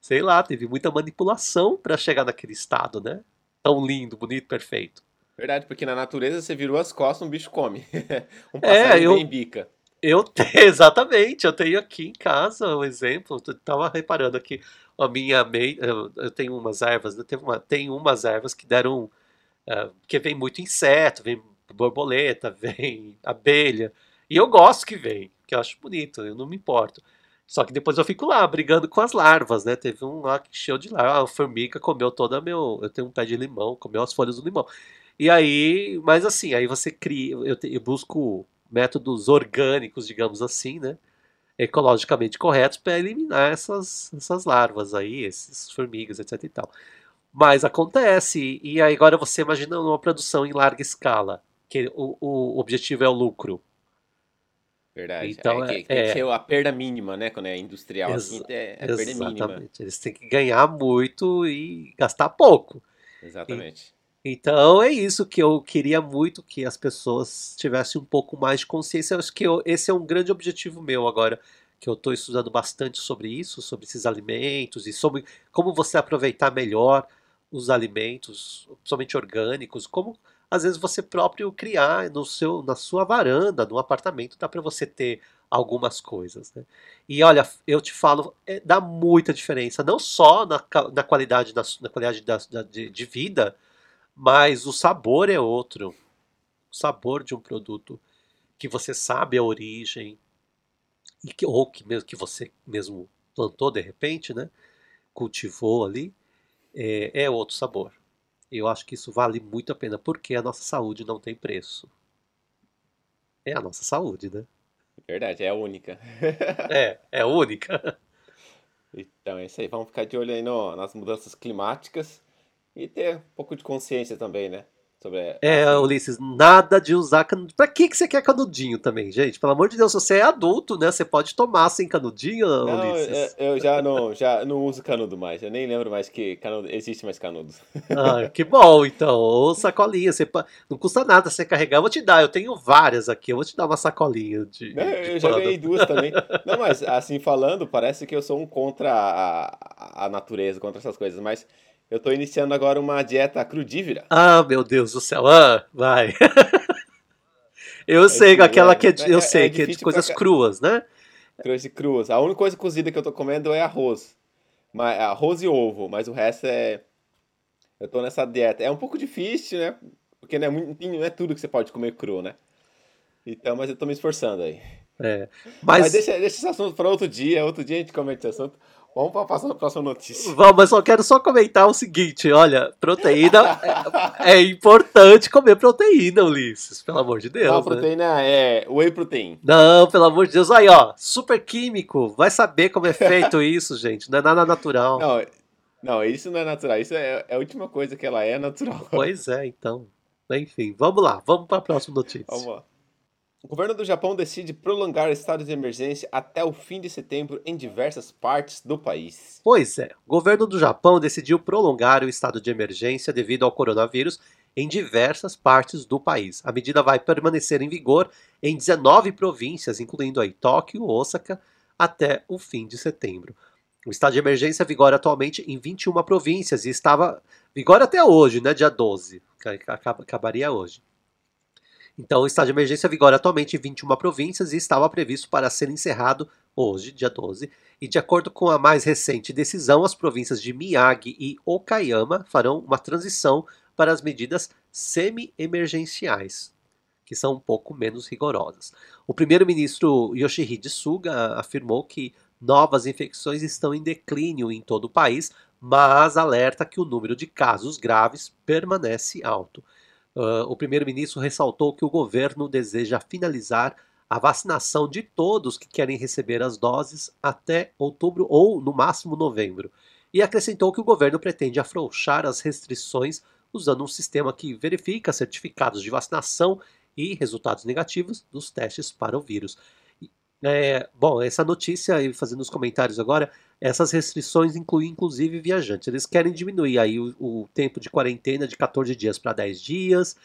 sei lá, teve muita manipulação pra chegar naquele estado, né? Tão lindo, bonito, perfeito. Verdade, porque na natureza você virou as costas, um bicho come. um É, passarinho eu- bem bica. Eu exatamente, eu tenho aqui em casa um exemplo. Eu tava reparando aqui, a minha mãe, eu tenho umas ervas, eu uma, tenho umas ervas que deram, uh, que vem muito inseto, vem borboleta, vem abelha, e eu gosto que vem, que eu acho bonito, eu não me importo. Só que depois eu fico lá brigando com as larvas, né? Teve um lá que encheu de larva, a formiga comeu toda meu, eu tenho um pé de limão, comeu as folhas do limão. E aí, mas assim, aí você cria, eu, te, eu busco métodos orgânicos, digamos assim, né? Ecologicamente corretos para eliminar essas, essas larvas aí, esses formigas, etc e tal. Mas acontece, e aí agora você imagina uma produção em larga escala, que o, o objetivo é o lucro. Verdade. Então, é, tem é, que ser a perda mínima, né? Quando é industrial, assim, é, é a perda mínima. Eles têm que ganhar muito e gastar pouco. Exatamente. Então é isso que eu queria muito que as pessoas tivessem um pouco mais de consciência. Eu acho que eu, esse é um grande objetivo meu agora, que eu estou estudando bastante sobre isso, sobre esses alimentos e sobre como você aproveitar melhor os alimentos, principalmente orgânicos, como às vezes você próprio criar no seu, na sua varanda, no apartamento, dá para você ter algumas coisas. Né? E olha, eu te falo, é, dá muita diferença, não só na, na qualidade, na, na qualidade da, da, de, de vida, mas o sabor é outro. O sabor de um produto que você sabe a origem, e que, ou que, mesmo, que você mesmo plantou de repente, né? cultivou ali, é, é outro sabor. Eu acho que isso vale muito a pena, porque a nossa saúde não tem preço. É a nossa saúde, né? Verdade, é a única. é, é a única. Então é isso aí, vamos ficar de olho aí no, nas mudanças climáticas e ter um pouco de consciência também, né? Sobre é, assim. Ulisses, nada de usar canudinho. Pra que, que você quer canudinho também, gente? Pelo amor de Deus, você é adulto, né? Você pode tomar sem canudinho, não, Ulisses. Eu, eu já não, já não uso canudo mais. Eu nem lembro mais que canudo, existe mais canudo. Ah, que bom, então. Ou sacolinha. Você, não custa nada você carregar. Eu vou te dar, eu tenho várias aqui. Eu vou te dar uma sacolinha de. Não, de eu já ganhei duas também. Não, mas assim falando, parece que eu sou um contra a, a natureza, contra essas coisas. Mas eu tô iniciando agora uma dieta crudívora. Ah, meu Deus do céu. Ah, vai. eu é sei, que, aquela que é, eu é, sei, é que é de coisas pra... cruas, né? Coisas cruas. A única coisa cozida que eu tô comendo é arroz. Mas, arroz e ovo, mas o resto é. Eu tô nessa dieta. É um pouco difícil, né? Porque não é, muito, não é tudo que você pode comer cru, né? Então, mas eu tô me esforçando aí. É. Mas, mas deixa, deixa esse assunto para outro dia. Outro dia a gente comenta esse assunto. Vamos para a próxima notícia. Vamos, mas só quero só comentar o seguinte: olha, proteína é, é, importante comer proteína, Ulisses, pelo amor de Deus. Não, né? proteína é whey protein. Não, pelo amor de Deus. Aí, ó, super químico. Vai saber como é feito isso, gente. Não é nada natural. Não, não isso não é natural. Isso é, é a última coisa que ela é natural. Pois é, então. Enfim, vamos lá. Vamos para a próxima notícia. Vamos lá. O governo do Japão decide prolongar o estado de emergência até o fim de setembro em diversas partes do país. Pois é, o governo do Japão decidiu prolongar o estado de emergência devido ao coronavírus em diversas partes do país. A medida vai permanecer em vigor em 19 províncias, incluindo aí Tóquio, Osaka, até o fim de setembro. O estado de emergência vigora atualmente em 21 províncias e estava vigora até hoje, né, dia 12, acabaria hoje. Então, o estado de emergência vigora atualmente em 21 províncias e estava previsto para ser encerrado hoje, dia 12. E de acordo com a mais recente decisão, as províncias de Miyagi e Okayama farão uma transição para as medidas semi-emergenciais, que são um pouco menos rigorosas. O primeiro-ministro Yoshihide Suga afirmou que novas infecções estão em declínio em todo o país, mas alerta que o número de casos graves permanece alto. Uh, o primeiro-ministro ressaltou que o governo deseja finalizar a vacinação de todos que querem receber as doses até outubro ou, no máximo, novembro. E acrescentou que o governo pretende afrouxar as restrições usando um sistema que verifica certificados de vacinação e resultados negativos dos testes para o vírus. É, bom, essa notícia, fazendo os comentários agora, essas restrições incluem inclusive viajantes. Eles querem diminuir aí o, o tempo de quarentena de 14 dias para 10 dias.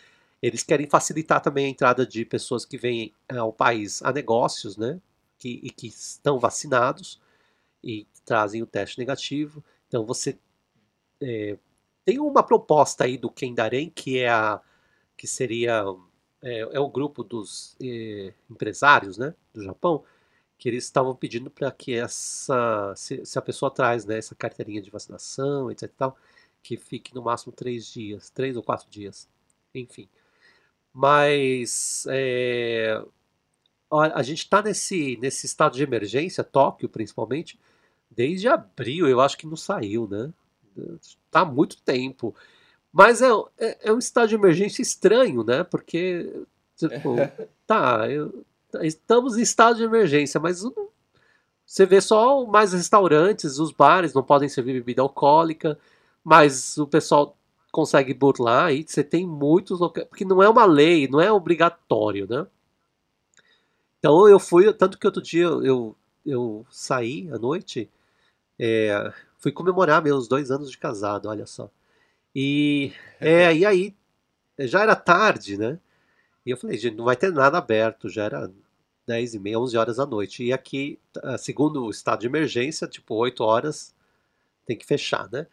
Eles querem facilitar também a entrada de pessoas que vêm é, ao país a negócios, né? Que, e que estão vacinados e trazem o teste negativo. Então você é, tem uma proposta aí do Kendarem que é a que seria é, é o grupo dos eh, empresários, né, do Japão, que eles estavam pedindo para que essa, se, se, a pessoa traz, né, essa carteirinha de vacinação, etc, tal, que fique no máximo três dias, três ou quatro dias, enfim. Mas é, a gente está nesse, nesse estado de emergência, Tóquio principalmente, desde abril, eu acho que não saiu, né? Tá há muito tempo. Mas é, é, é, um estado de emergência estranho, né? Porque, tipo, tá, eu, estamos em estado de emergência, mas você vê só mais restaurantes, os bares não podem servir bebida alcoólica, mas o pessoal consegue burlar e você tem muitos locais, porque não é uma lei, não é obrigatório, né? Então eu fui, tanto que outro dia eu, eu saí à noite, é, fui comemorar meus dois anos de casado, olha só. E, é, e aí, já era tarde, né? E eu falei, gente, não vai ter nada aberto, já era 10 e meia, 11 horas da noite. E aqui, segundo o estado de emergência, tipo 8 horas tem que fechar, né?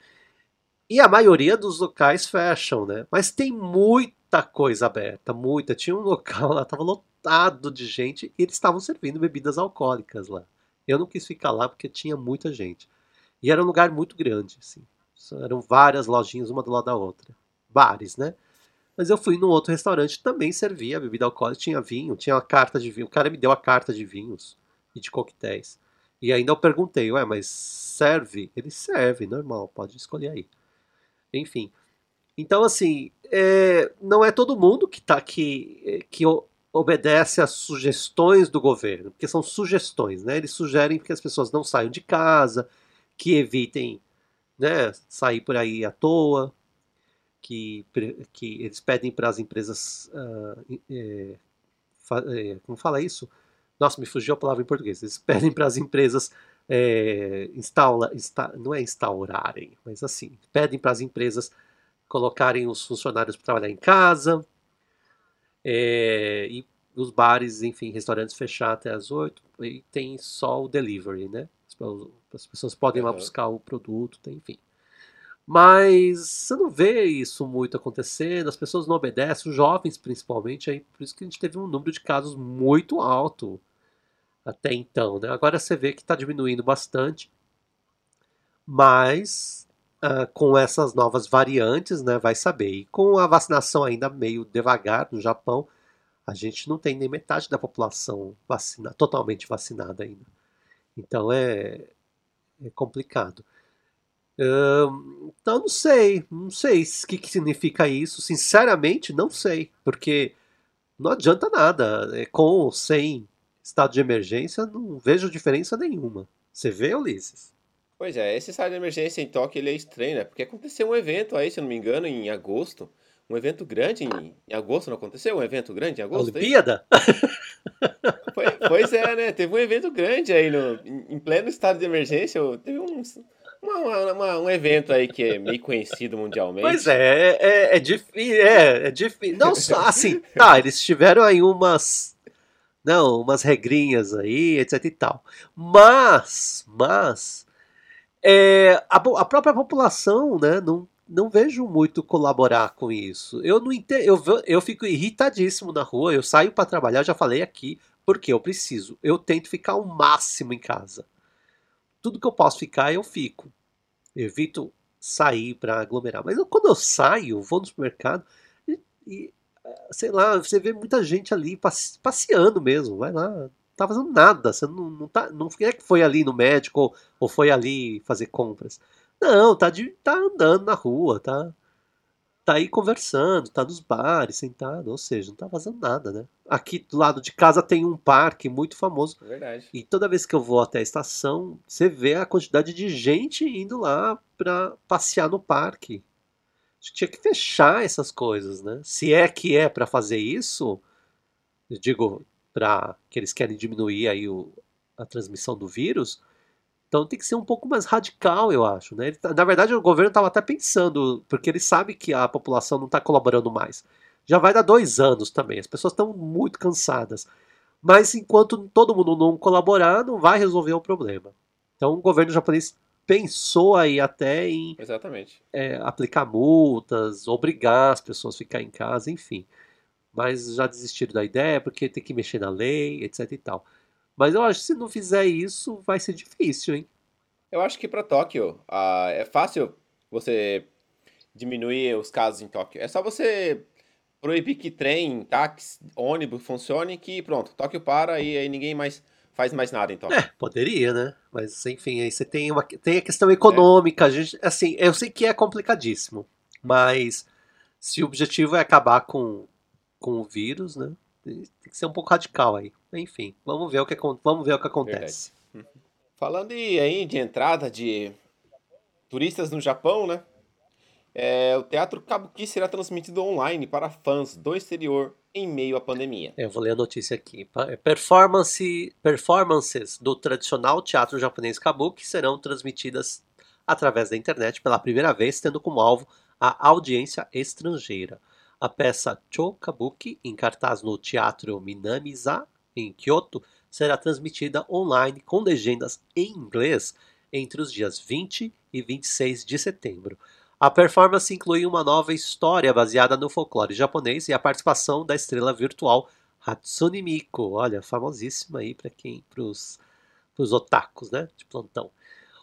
E a maioria dos locais fecham, né? Mas tem muita coisa aberta, muita. Tinha um local lá, tava lotado de gente e eles estavam servindo bebidas alcoólicas lá. Eu não quis ficar lá porque tinha muita gente. E era um lugar muito grande, assim. Eram várias lojinhas, uma do lado da outra. Bares, né? Mas eu fui num outro restaurante também servia bebida alcoólica, tinha vinho, tinha uma carta de vinho. O cara me deu a carta de vinhos e de coquetéis. E ainda eu perguntei, ué, mas serve? Ele serve, normal, pode escolher aí. Enfim. Então, assim, é, não é todo mundo que tá aqui, que obedece às sugestões do governo, porque são sugestões, né? Eles sugerem que as pessoas não saiam de casa, que evitem né, sair por aí à toa, que, que eles pedem para as empresas. Uh, é, é, como fala isso? Nossa, me fugiu a palavra em português. Eles pedem para as empresas é, insta, não é instaurarem, mas assim, pedem para as empresas colocarem os funcionários para trabalhar em casa é, e os bares, enfim, restaurantes fechar até as 8 e tem só o delivery, né? As pessoas podem ir lá buscar o produto, enfim. Mas você não vê isso muito acontecendo, as pessoas não obedecem, os jovens principalmente, aí, por isso que a gente teve um número de casos muito alto até então. Né? Agora você vê que está diminuindo bastante, mas uh, com essas novas variantes, né, vai saber. E com a vacinação ainda meio devagar no Japão, a gente não tem nem metade da população vacina, totalmente vacinada ainda. Então é, é complicado. Então não sei, não sei o que, que significa isso. Sinceramente, não sei, porque não adianta nada. É, com ou sem estado de emergência, não vejo diferença nenhuma. Você vê, Ulisses? Pois é, esse estado de emergência em Tóquio ele é estranho, né? Porque aconteceu um evento aí, se eu não me engano, em agosto. Um evento grande em, em agosto, não aconteceu? Um evento grande em agosto? Olimpíada? Pois, pois, é, né? Teve um evento grande aí no, em, pleno estado de emergência. Teve um, uma, uma, um evento aí que é meio conhecido mundialmente. Pois é, é, é, difícil. É, é difícil. Não só assim, tá, eles tiveram aí umas. Não, umas regrinhas aí, etc e tal. Mas, mas. É, a, a própria população, né, não não vejo muito colaborar com isso. Eu não entendo, eu, eu fico irritadíssimo na rua, eu saio para trabalhar, já falei aqui, porque eu preciso. Eu tento ficar o máximo em casa. Tudo que eu posso ficar, eu fico. evito sair para aglomerar. Mas eu, quando eu saio, vou no supermercado e, e, sei lá, você vê muita gente ali passeando mesmo. Vai lá, não tá fazendo nada. Você não, não, tá, não é que foi ali no médico ou, ou foi ali fazer compras. Não, tá, de, tá andando na rua, tá tá aí conversando, tá nos bares, sentado, ou seja, não tá fazendo nada, né? Aqui do lado de casa tem um parque muito famoso. É verdade. E toda vez que eu vou até a estação, você vê a quantidade de gente indo lá para passear no parque. Acho que tinha que fechar essas coisas, né? Se é que é para fazer isso, eu digo para que eles querem diminuir aí o, a transmissão do vírus, então tem que ser um pouco mais radical, eu acho. Né? Tá, na verdade, o governo estava até pensando, porque ele sabe que a população não está colaborando mais. Já vai dar dois anos também, as pessoas estão muito cansadas. Mas enquanto todo mundo não colaborar, não vai resolver o problema. Então o governo japonês pensou aí até em Exatamente. É, aplicar multas, obrigar as pessoas a ficar em casa, enfim. mas já desistiram da ideia porque tem que mexer na lei, etc e tal. Mas eu acho que se não fizer isso, vai ser difícil, hein? Eu acho que para Tóquio uh, é fácil você diminuir os casos em Tóquio. É só você proibir que trem, táxi, ônibus funcione que pronto, Tóquio para e aí ninguém mais faz mais nada em Tóquio. É, poderia, né? Mas enfim, aí você tem, uma, tem a questão econômica. É. A gente, assim, eu sei que é complicadíssimo, mas se o objetivo é acabar com, com o vírus, né? Tem que ser um pouco radical aí. Enfim, vamos ver o que, vamos ver o que acontece. Uhum. Falando aí de entrada de turistas no Japão, né? É, o Teatro Kabuki será transmitido online para fãs do exterior em meio à pandemia. Eu vou ler a notícia aqui. É, performance, performances do tradicional teatro japonês Kabuki serão transmitidas através da internet pela primeira vez, tendo como alvo a audiência estrangeira. A peça Cho Kabuki, em cartaz no Teatro Minamiza, em Kyoto, será transmitida online com legendas em inglês entre os dias 20 e 26 de setembro. A performance inclui uma nova história baseada no folclore japonês e a participação da estrela virtual Hatsune Miku, olha, famosíssima aí para quem, para os otakus, né, de plantão.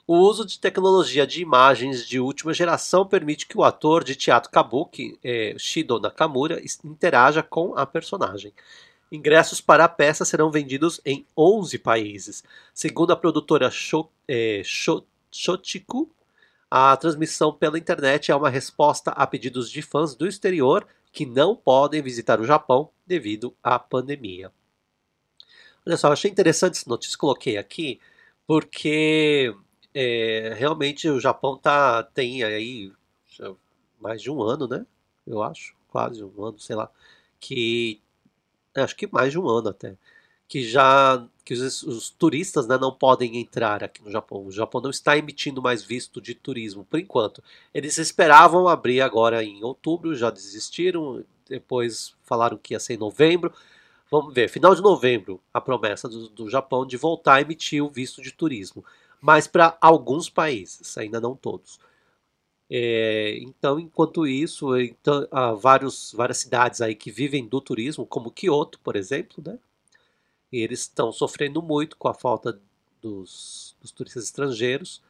O uso de tecnologia de imagens de última geração permite que o ator de teatro kabuki, eh, Shido Nakamura, interaja com a personagem. Ingressos para a peça serão vendidos em 11 países. Segundo a produtora eh, Shochiku, a transmissão pela internet é uma resposta a pedidos de fãs do exterior que não podem visitar o Japão devido à pandemia. Olha só, eu achei interessante essa notícia, coloquei aqui, porque é, realmente o Japão tá, tem aí mais de um ano, né? Eu acho, quase um ano, sei lá, que acho que mais de um ano até, que já que os, os, turistas né, não podem entrar aqui no Japão. O Japão não está emitindo mais visto de turismo por enquanto. Eles esperavam abrir agora em outubro, já desistiram. Depois falaram que ia ser em novembro. Vamos ver, final de novembro, a promessa do, do Japão de voltar a emitir o visto de turismo. Mas para alguns países, ainda não todos. É, então, enquanto isso, então, há vários, várias cidades aí que vivem do turismo, como Kyoto, por exemplo, né? E eles estão sofrendo muito com a falta dos, dos turistas estrangeiros.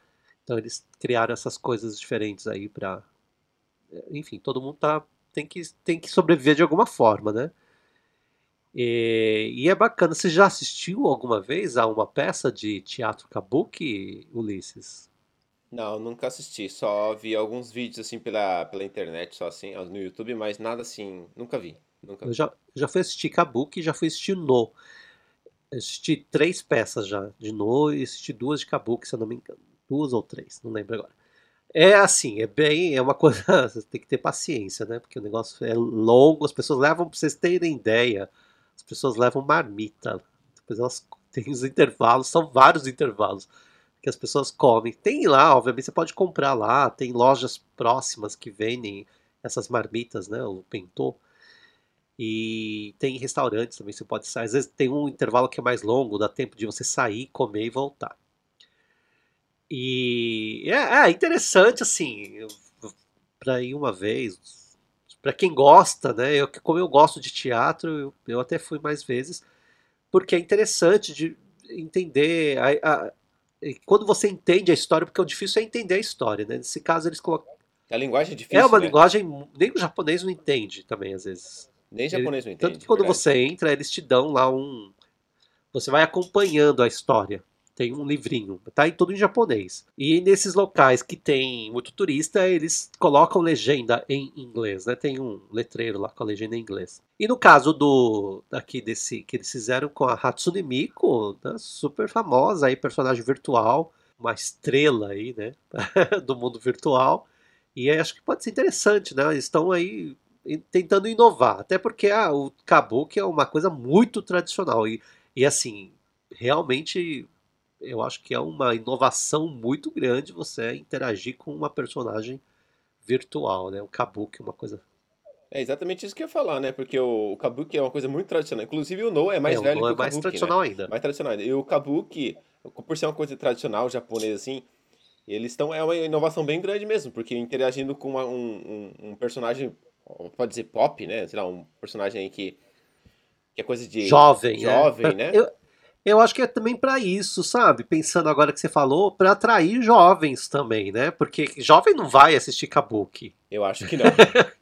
Então eles criaram essas coisas diferentes aí para, enfim, todo mundo tá tem que tem que sobreviver de alguma forma, né? E, e, é bacana. Você já assistiu alguma vez a uma peça de teatro kabuki, Ulisses? Não, nunca assisti. Só vi alguns vídeos assim pela, pela internet, só assim, no YouTube, mas nada assim, nunca vi. Nunca vi. Eu já, já fui assistir kabuki e já fui assistir no assisti três peças já de novo e assisti duas de Kabuki, se eu não me engano. Duas ou três, não lembro agora. É assim, é bem, é uma coisa, você tem que ter paciência, né? Porque o negócio é longo, as pessoas levam, pra vocês terem ideia, as pessoas levam marmita, depois elas têm os intervalos, são vários intervalos que as pessoas comem. Tem lá, obviamente você pode comprar lá, tem lojas próximas que vendem essas marmitas, né? O pentô. E tem restaurantes também, você pode sair. Às vezes tem um intervalo que é mais longo, dá tempo de você sair, comer e voltar. E é, é interessante, assim, para ir uma vez. Para quem gosta, né? Eu, como eu gosto de teatro, eu, eu até fui mais vezes, porque é interessante de entender. A, a, quando você entende a história, porque o difícil é entender a história, né? Nesse caso, eles colocam. A linguagem é difícil. É uma né? linguagem. Nem o japonês não entende também, às vezes. Nem japonês não entende. Tanto que quando verdade. você entra, eles te dão lá um. Você vai acompanhando a história. Tem um livrinho, tá em tudo em japonês. E nesses locais que tem muito turista, eles colocam legenda em inglês, né? Tem um letreiro lá com a legenda em inglês. E no caso do aqui desse que eles fizeram com a Hatsune Miku, né? super famosa aí, personagem virtual, uma estrela aí, né, do mundo virtual. E acho que pode ser interessante, né? Eles estão aí tentando inovar. Até porque ah, o kabuki é uma coisa muito tradicional. E, e assim, realmente eu acho que é uma inovação muito grande você interagir com uma personagem virtual, né? O kabuki é uma coisa é exatamente isso que eu ia falar, né? Porque o, Kabuki é uma coisa muito tradicional. Inclusive o No é mais é, velho o que o é mais tradicional né? ainda. Mais tradicional ainda. E o Kabuki, por ser uma coisa tradicional japonesa assim, eles estão é uma inovação bem grande mesmo, porque interagindo com uma, um, um, um, personagem pode dizer pop, né? Sei lá, um personagem aí que, que é coisa de... Jovem, Jovem, é. né? Eu, eu acho que é também para isso, sabe? Pensando agora que você falou, para atrair jovens também, né? Porque jovem não vai assistir Kabuki. Eu acho que não.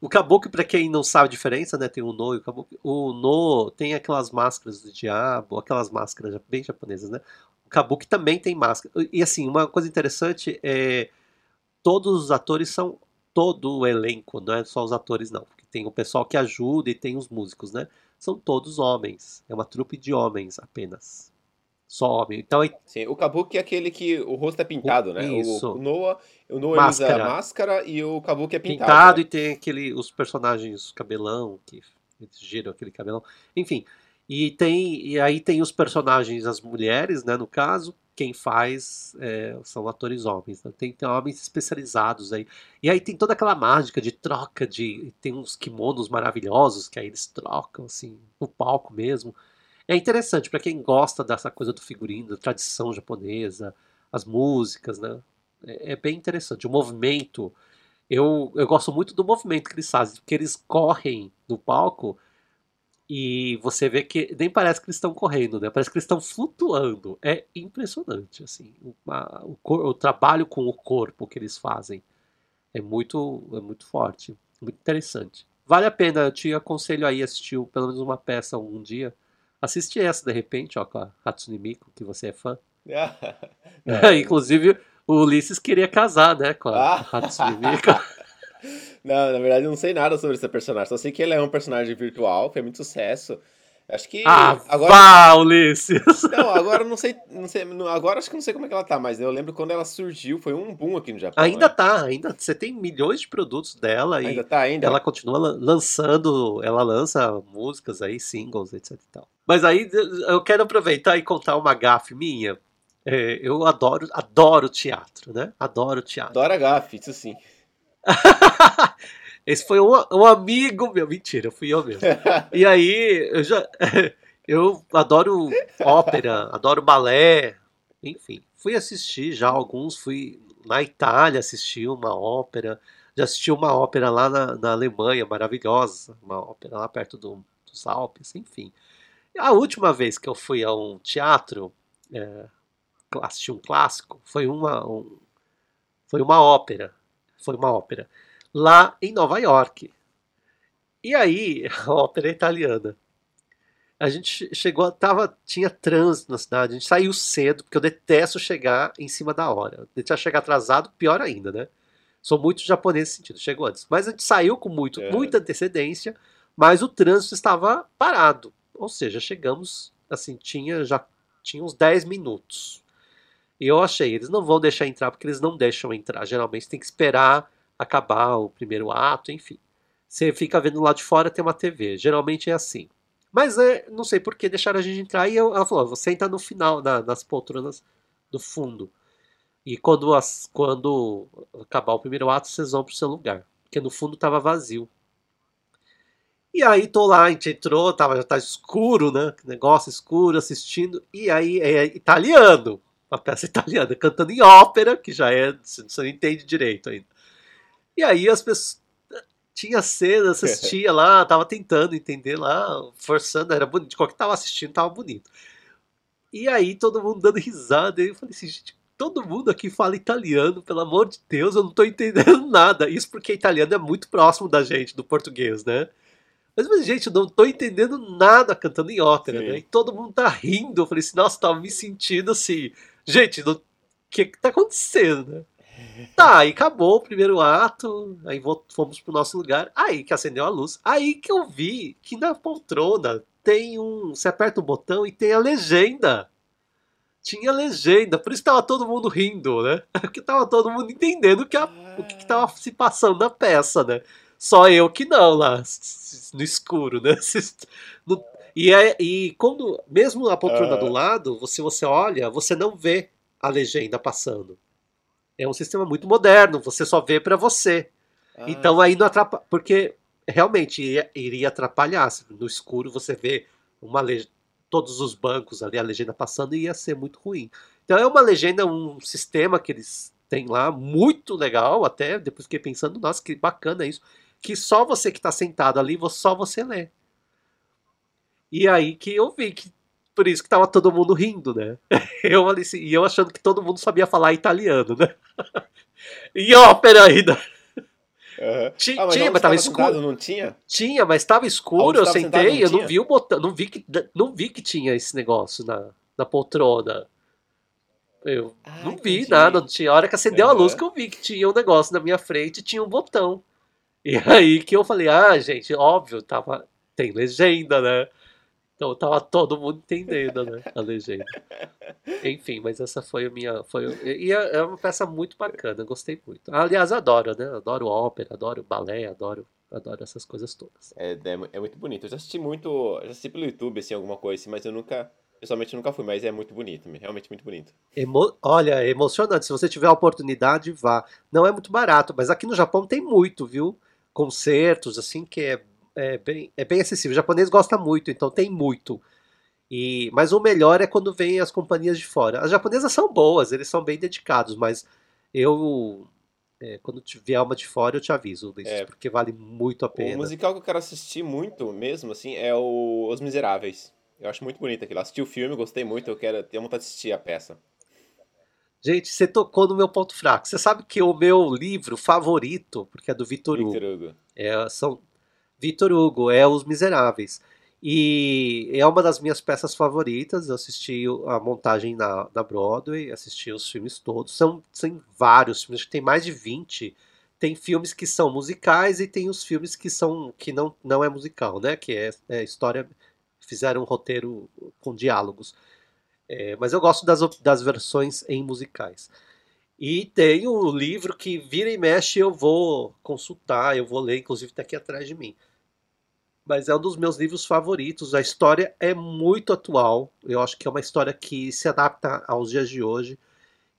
O Kabuki, pra quem não sabe a diferença, né? Tem o No e o Kabuki. O No tem aquelas máscaras do diabo, aquelas máscaras bem japonesas, né? O Kabuki também tem máscara. E assim, uma coisa interessante é. Todos os atores são. Todo o elenco, não é só os atores, não. Porque tem o pessoal que ajuda e tem os músicos, né? São todos homens. É uma trupe de homens apenas. Só homem. Então é Sim, o Kabuki é aquele que o rosto é pintado, né? O- Isso. O, Noah, o Noah ele usa Máscara. máscara e o Kabuki é pintado. pintado né? e tem aquele os personagens cabelão que eles giram aquele cabelão enfim e tem e aí tem os personagens as mulheres né no caso quem faz é, são atores homens né? tem, tem homens especializados aí. E aí tem toda aquela mágica de troca de tem uns kimonos maravilhosos que aí eles trocam assim no palco mesmo. É interessante para quem gosta dessa coisa do figurino da tradição japonesa as músicas né? É, é bem interessante. O movimento eu, eu gosto muito do movimento que eles fazem, porque eles correm no palco e você vê que nem parece que eles estão correndo, né? Parece que eles estão flutuando. É impressionante, assim. Uma- o, cor- o trabalho com o corpo que eles fazem é muito, é muito forte, muito interessante. Vale a pena, eu te aconselho aí assistir pelo menos uma peça um dia. Assiste essa de repente, ó, com a Hatsune Miku, que você é fã. Inclusive, o Ulisses queria casar, né, com a Ah. Hatsune Miku. não, na verdade eu não sei nada sobre esse personagem. Só sei que ele é um personagem virtual, fez muito sucesso. Acho que Ah, agora Ulisses! Não, agora eu não sei, não sei, agora acho que não sei como é que ela tá, mas eu lembro quando ela surgiu, foi um boom aqui no Japão. Ainda né? tá, ainda você tem milhões de produtos dela e Ainda tá ainda. ela continua lan- lançando, ela lança músicas aí, singles, etc e tal. Mas aí eu quero aproveitar e contar uma gafe minha. É, eu adoro, adoro teatro, né? Adoro teatro. Dora Gaff, isso sim. Esse foi um, um amigo meu, mentira, fui eu mesmo. E aí, eu já. Eu adoro ópera, adoro balé, enfim. Fui assistir já alguns, fui na Itália assistir uma ópera, já assisti uma ópera lá na, na Alemanha, maravilhosa, uma ópera lá perto do- dos Alpes, enfim. A última vez que eu fui a um teatro, é, assistir um clássico, foi uma, um- foi uma ópera, foi uma ópera, lá em Nova York. E aí, a ópera é italiana. A gente chegou, tava, tinha trânsito na cidade, a gente saiu cedo, porque eu detesto chegar em cima da hora. Detesto chegar atrasado, pior ainda, né? Sou muito japonês nesse sentido, chegou antes. Mas a gente saiu com muito, É. muita antecedência, mas o trânsito estava parado. Ou seja, chegamos, assim, tinha já tinha uns 10 minutos. E eu achei, eles não vão deixar entrar, porque eles não deixam entrar. Geralmente tem que esperar acabar o primeiro ato, enfim. Você fica vendo lá de fora, tem uma TV. Geralmente é assim. Mas é, não sei por que deixaram a gente entrar e eu- ela falou: você entra no final, na- nas poltronas do fundo. E quando, as, quando acabar o primeiro ato, vocês vão pro seu lugar. Porque no fundo tava vazio. E aí tô lá, a gente entrou, tava, já tá escuro, né? Negócio escuro, assistindo. E aí é italiano. Uma peça italiana, cantando em ópera, que já é. Você não entende direito ainda. E aí as pessoas. Tinha cena, assistia lá, tava tentando entender lá, forçando, era bonito. De qualquer que tava assistindo, tava bonito. E aí todo mundo dando risada. E eu falei assim, gente, todo mundo aqui fala italiano, pelo amor de Deus, eu não tô entendendo nada. Isso porque italiano é muito próximo da gente, do português, né? Mas, mas, gente, eu não tô entendendo nada cantando em ópera, Sim. né? E todo mundo tá rindo. Eu falei assim, nossa, tava me sentindo assim. Gente, o que que tá acontecendo, né? Tá, aí acabou o primeiro ato, aí fomos pro nosso lugar, aí que acendeu a luz, aí que eu vi que na poltrona tem um. Você aperta o botão e tem a legenda. Tinha legenda, por isso tava todo mundo rindo, né? Porque tava todo mundo entendendo que, a- o que, que tava se passando na peça, né? Só eu que não lá, no escuro, né? E, é, e quando, mesmo a poltrona Ah. do lado, você, você olha, você não vê a legenda passando. É um sistema muito moderno, você só vê pra você. Ah, Então aí não atrapalha. Porque realmente iria, iria atrapalhar. Se No escuro você vê uma le- todos os bancos ali, a legenda passando, ia ser muito ruim. Então é uma legenda, um sistema que eles têm lá, muito legal, até depois fiquei pensando, nossa, que bacana isso. que só você que está sentado ali, só você lê. E aí que eu vi que por isso que tava todo mundo rindo, né? Eu assim, e eu achando que todo mundo sabia falar italiano, né? E ópera ainda. Uhum. Tinha, ah, mas, tinha, mas tava escuro. Sentado, não tinha? Tinha, mas tava escuro, eu sentei, sentado, não eu não vi o botão, não vi que não vi que tinha esse negócio na, na poltrona. Eu ah, não vi entendi. nada, não tinha. A hora que acendeu uhum. a luz que eu vi que tinha um negócio na minha frente e tinha um botão. E aí que eu falei, ah, gente, óbvio, tava. Tem legenda, né? Então tava todo mundo entendendo, né? A legenda. Enfim, mas essa foi a minha. Foi, e é, é uma peça muito bacana, gostei muito. Aliás, adoro, né? Adoro ópera, adoro balé, adoro, adoro essas coisas todas. É, é, é muito bonito. Eu já assisti muito. Já assisti pelo YouTube, assim, alguma coisa assim, mas eu nunca. Pessoalmente nunca fui, mas é muito bonito, realmente muito bonito. Emo Olha, é emocionante. Se você tiver a oportunidade, vá. Não é muito barato, mas aqui no Japão tem muito, viu? Concertos, assim, que é é bem, é bem acessível. O japonês gosta muito, então tem muito. E, mas o melhor é quando vem as companhias de fora. As japonesas são boas, eles são bem dedicados, mas eu. É, quando vier uma de fora, eu te aviso, Luiz, é, porque vale muito a pena. O musical que eu quero assistir muito mesmo, assim, é o Os Miseráveis. Eu acho muito bonito aquilo. Assisti o filme, gostei muito, eu quero ter vontade de assistir a peça. Gente, você tocou no meu ponto fraco. Você sabe que o meu livro favorito, porque é do Vitor Hugo, Hugo. É, são Vitor Hugo, é Os Miseráveis. E é uma das minhas peças favoritas. Eu assisti a montagem na, na Broadway, assisti os filmes todos. São, são vários filmes, acho que tem mais de 20. Tem filmes que são musicais e tem os filmes que são que não, não é musical, né? Que é, é história. Fizeram um roteiro com diálogos. É, mas eu gosto das, das versões em musicais. E tem o livro que vira e mexe eu vou consultar, eu vou ler, inclusive está aqui atrás de mim mas é um dos meus livros favoritos. A história é muito atual. Eu acho que é uma história que se adapta aos dias de hoje.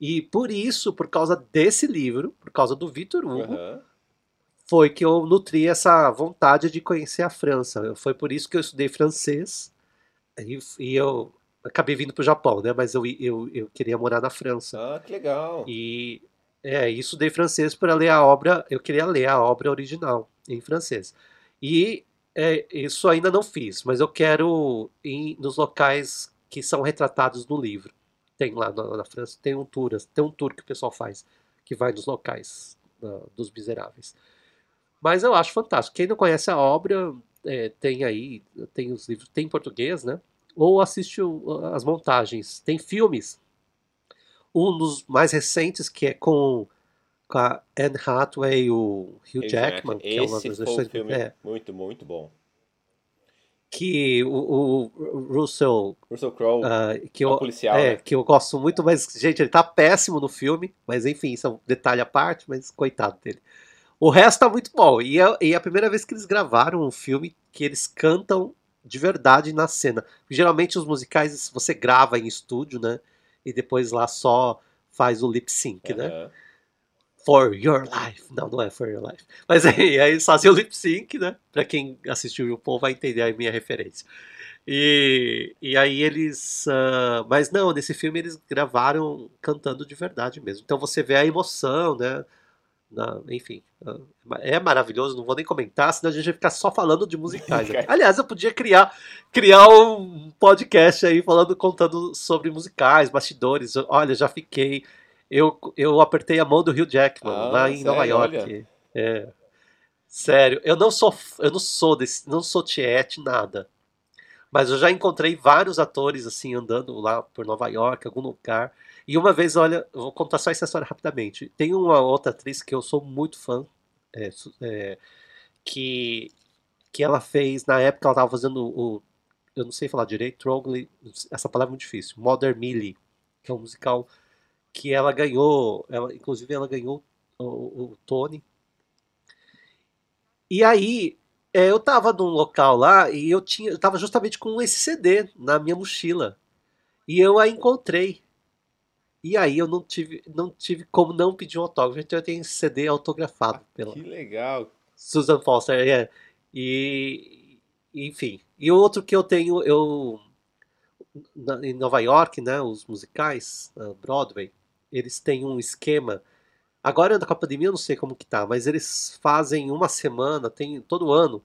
E por isso, por causa desse livro, por causa do Vitor Hugo, uhum. foi que eu nutri essa vontade de conhecer a França. Foi por isso que eu estudei francês. E, e eu acabei vindo para o Japão, né? Mas eu, eu, eu queria morar na França. Ah, que legal. E é, estudei francês para ler a obra. Eu queria ler a obra original em francês. E é, isso ainda não fiz, mas eu quero ir nos locais que são retratados no livro. Tem lá na, na França, tem um tour, tem um tour que o pessoal faz que vai nos locais dos miseráveis. Mas eu acho fantástico. Quem não conhece a obra, é, tem aí, tem os livros, tem em português, né? Ou assiste o, as montagens. Tem filmes. Um dos mais recentes, que é com com a Anne Hathaway e o Hugh Jackman, que é uma das versões. filme é. muito, muito bom. Que o, o Russell. Russell Crowe, uh, que eu, policial. É, né? que eu gosto muito, mas, gente, ele tá péssimo no filme, mas enfim, isso é um detalhe à parte, mas coitado dele. O resto tá muito bom. E é, e é a primeira vez que eles gravaram um filme que eles cantam de verdade na cena. Geralmente os musicais você grava em estúdio, né? E depois lá só faz o lip sync, uhum. né? For Your Life. Não, não é For Your Life. Mas aí, aí eles fazem o lip sync, né? Pra quem assistiu o RuPaul vai entender a minha referência. E, e aí eles. Uh, mas não, nesse filme eles gravaram cantando de verdade mesmo. Então você vê a emoção, né? Na, enfim, uh, é maravilhoso, não vou nem comentar, senão a gente vai ficar só falando de musicais. Aliás, eu podia criar, criar um podcast aí falando, contando sobre musicais, bastidores. Olha, já fiquei eu, eu apertei a mão do Hugh Jackman ah, lá em sério? Nova York. É. Sério, eu não sou eu não sou desse, não sou tiete nada. Mas eu já encontrei vários atores assim andando lá por Nova York, algum lugar. E uma vez, olha, vou contar só essa história rapidamente. Tem uma outra atriz que eu sou muito fã, é, é, que que ela fez na época ela estava fazendo o eu não sei falar direito, Trogly, essa palavra é muito difícil, Mother Millie, que é um musical que ela ganhou, ela, inclusive ela ganhou o, o Tony. E aí é, eu tava num local lá e eu tinha, eu tava justamente com esse CD na minha mochila e eu a encontrei. E aí eu não tive, não tive como não pedir um autógrafo. Então eu tenho esse CD autografado ah, pela Que legal. Susan Foster, é. E enfim, e outro que eu tenho, eu em Nova York, né, os musicais, Broadway, eles têm um esquema Agora da pandemia eu não sei como que tá, mas eles fazem uma semana, tem todo ano,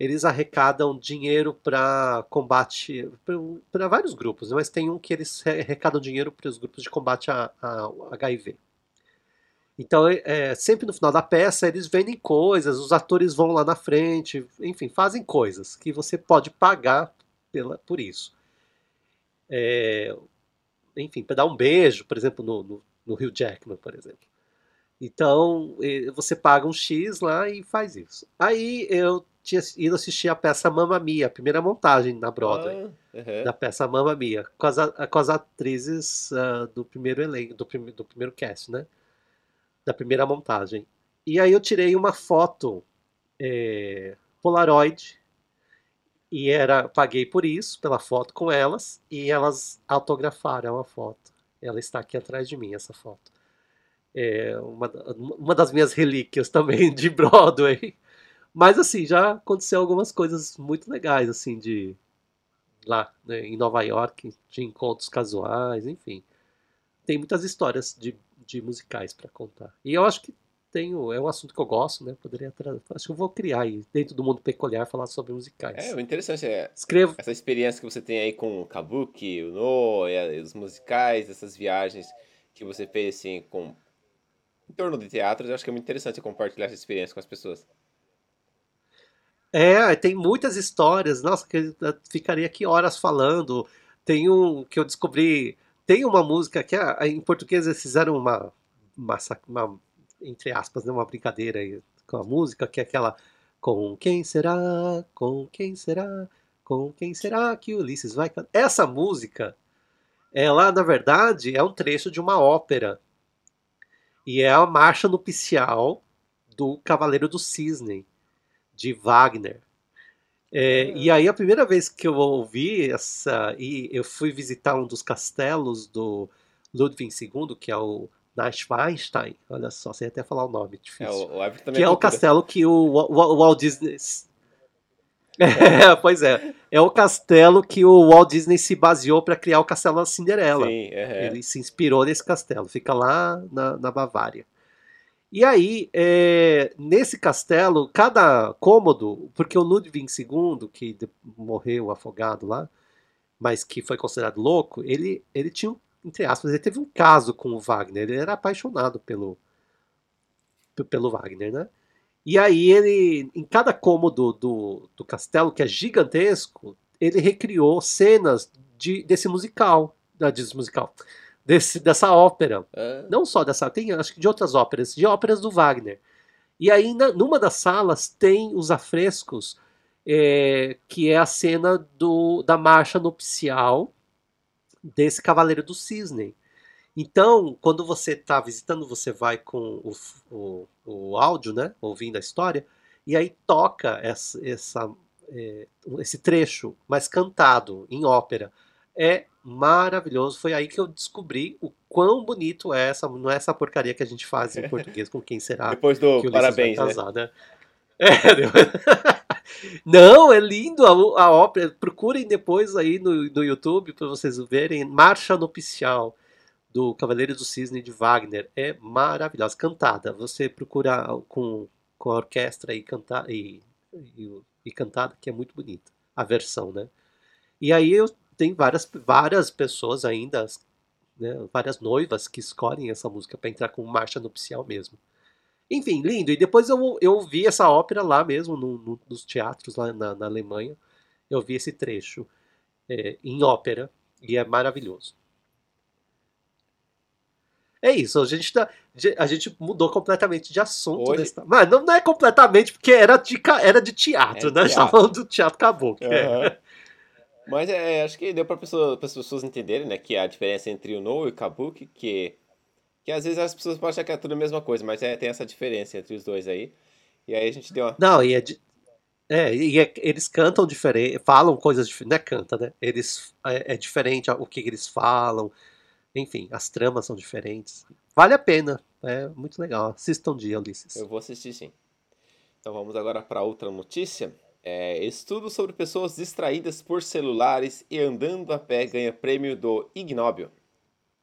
eles arrecadam dinheiro para combate para vários grupos, né? mas tem um que eles arrecadam dinheiro para os grupos de combate a, a HIV. Então, é, é, sempre no final da peça, eles vendem coisas, os atores vão lá na frente, enfim, fazem coisas que você pode pagar pela, por isso. É, enfim, para dar um beijo, por exemplo, no, no, no Rio Jackman, por exemplo. Então, você paga um X lá e faz isso. Aí eu tinha ido assistir a peça Mamma Mia, a primeira montagem na Broadway, ah, uhum. da peça Mamma Mia, com as, com as atrizes uh, do primeiro elenco, do, prim, do primeiro cast, né? Da primeira montagem. E aí eu tirei uma foto é, Polaroid e era paguei por isso, pela foto com elas, e elas autografaram a foto. Ela está aqui atrás de mim, essa foto. É uma, uma das minhas relíquias também de Broadway. Mas assim, já aconteceu algumas coisas muito legais, assim, de lá né, em Nova York, de encontros casuais, enfim. Tem muitas histórias de, de musicais para contar. E eu acho que tenho, é um assunto que eu gosto, né? Poderia acho que eu vou criar aí, dentro do mundo peculiar, falar sobre musicais. É, o interessante é Escrevo. essa experiência que você tem aí com o Kabuki, o No, os musicais, essas viagens que você fez assim com em torno de teatro, eu acho que é muito interessante compartilhar essa experiência com as pessoas. É, tem muitas histórias, nossa, que eu ficaria aqui horas falando. Tem um que eu descobri, tem uma música que em português eles fizeram uma, uma, uma entre aspas, né, uma brincadeira aí com a música, que é aquela Com quem será? Com quem será? Com quem será que Ulisses vai cantar? Essa música, ela na verdade é um trecho de uma ópera. E é a marcha nupcial do Cavaleiro do Cisne, de Wagner. É, e aí a primeira vez que eu ouvi essa, e eu fui visitar um dos castelos do Ludwig II, que é o Neuschwanstein, olha só, sem até falar o nome, difícil. É, o, o que é, é o castelo que o, o, o Walt Disney. É, pois é. É o castelo que o Walt Disney se baseou para criar o castelo da Cinderela. Sim, Ele se inspirou nesse castelo. Fica lá na, na Bavária. E aí, é, nesse castelo, cada cômodo, porque o Ludwig II, que morreu afogado lá, mas que foi considerado louco, ele, ele tinha um entre aspas, ele teve um caso com o Wagner, ele era apaixonado pelo, pelo Wagner, né? E aí ele, em cada cômodo do, do castelo, que é gigantesco, ele recriou cenas de, desse musical, da desse musical, desse, dessa ópera. É. Não só dessa, tem acho que de outras óperas, de óperas do Wagner. E aí, na, numa das salas, tem os afrescos, é, que é a cena do, da marcha nupcial desse Cavaleiro do Cisne. Então, quando você está visitando, você vai com o, o, o, áudio, né, ouvindo a história, e aí toca essa, essa é, esse trecho, mas cantado em ópera. É maravilhoso. Foi aí que eu descobri o quão bonito é essa, não é essa porcaria que a gente faz em português com quem será. Depois do que o parabéns, vai casar, né? né? É, Não, é lindo a, a ópera. Procurem depois aí no, no YouTube para vocês verem. Marcha nupcial do Cavaleiro do Cisne de Wagner. É maravilhosa. Cantada. Você procura com, com a orquestra e, cantar, e, e, e cantada, que é muito bonita. A versão, né? E aí eu tenho várias, várias pessoas ainda, né, várias noivas que escolhem essa música para entrar com marcha nupcial mesmo. Enfim, lindo. E depois eu, eu vi essa ópera lá mesmo, no, no, nos teatros lá na, na, Alemanha. Eu vi esse trecho é, em ópera e é maravilhoso. É isso, a gente, tá, a gente mudou completamente de assunto. Hoje... Nessa, mas não, não, é completamente, porque era de, era de teatro, é né? Teatro. A gente tava falando do teatro acabou. Uhum. É. Mas é, acho que deu para pessoa, as pessoas entenderem né, que a diferença entre o No e o Kabuki, que que às vezes as pessoas podem achar que é tudo a mesma coisa, mas é, tem essa diferença entre os dois aí. E aí a gente deu uma. Não, e é. De... É, e é, eles cantam diferente, falam coisas diferentes, não é canta, né? Eles, é, é, diferente o que eles falam, enfim, as tramas são diferentes. Vale a pena, é muito legal. Assistam um dia, Ulisses. Eu vou assistir sim. Então vamos agora para outra notícia. É, estudo sobre pessoas distraídas por celulares e andando a pé ganha prêmio do Ignóbil.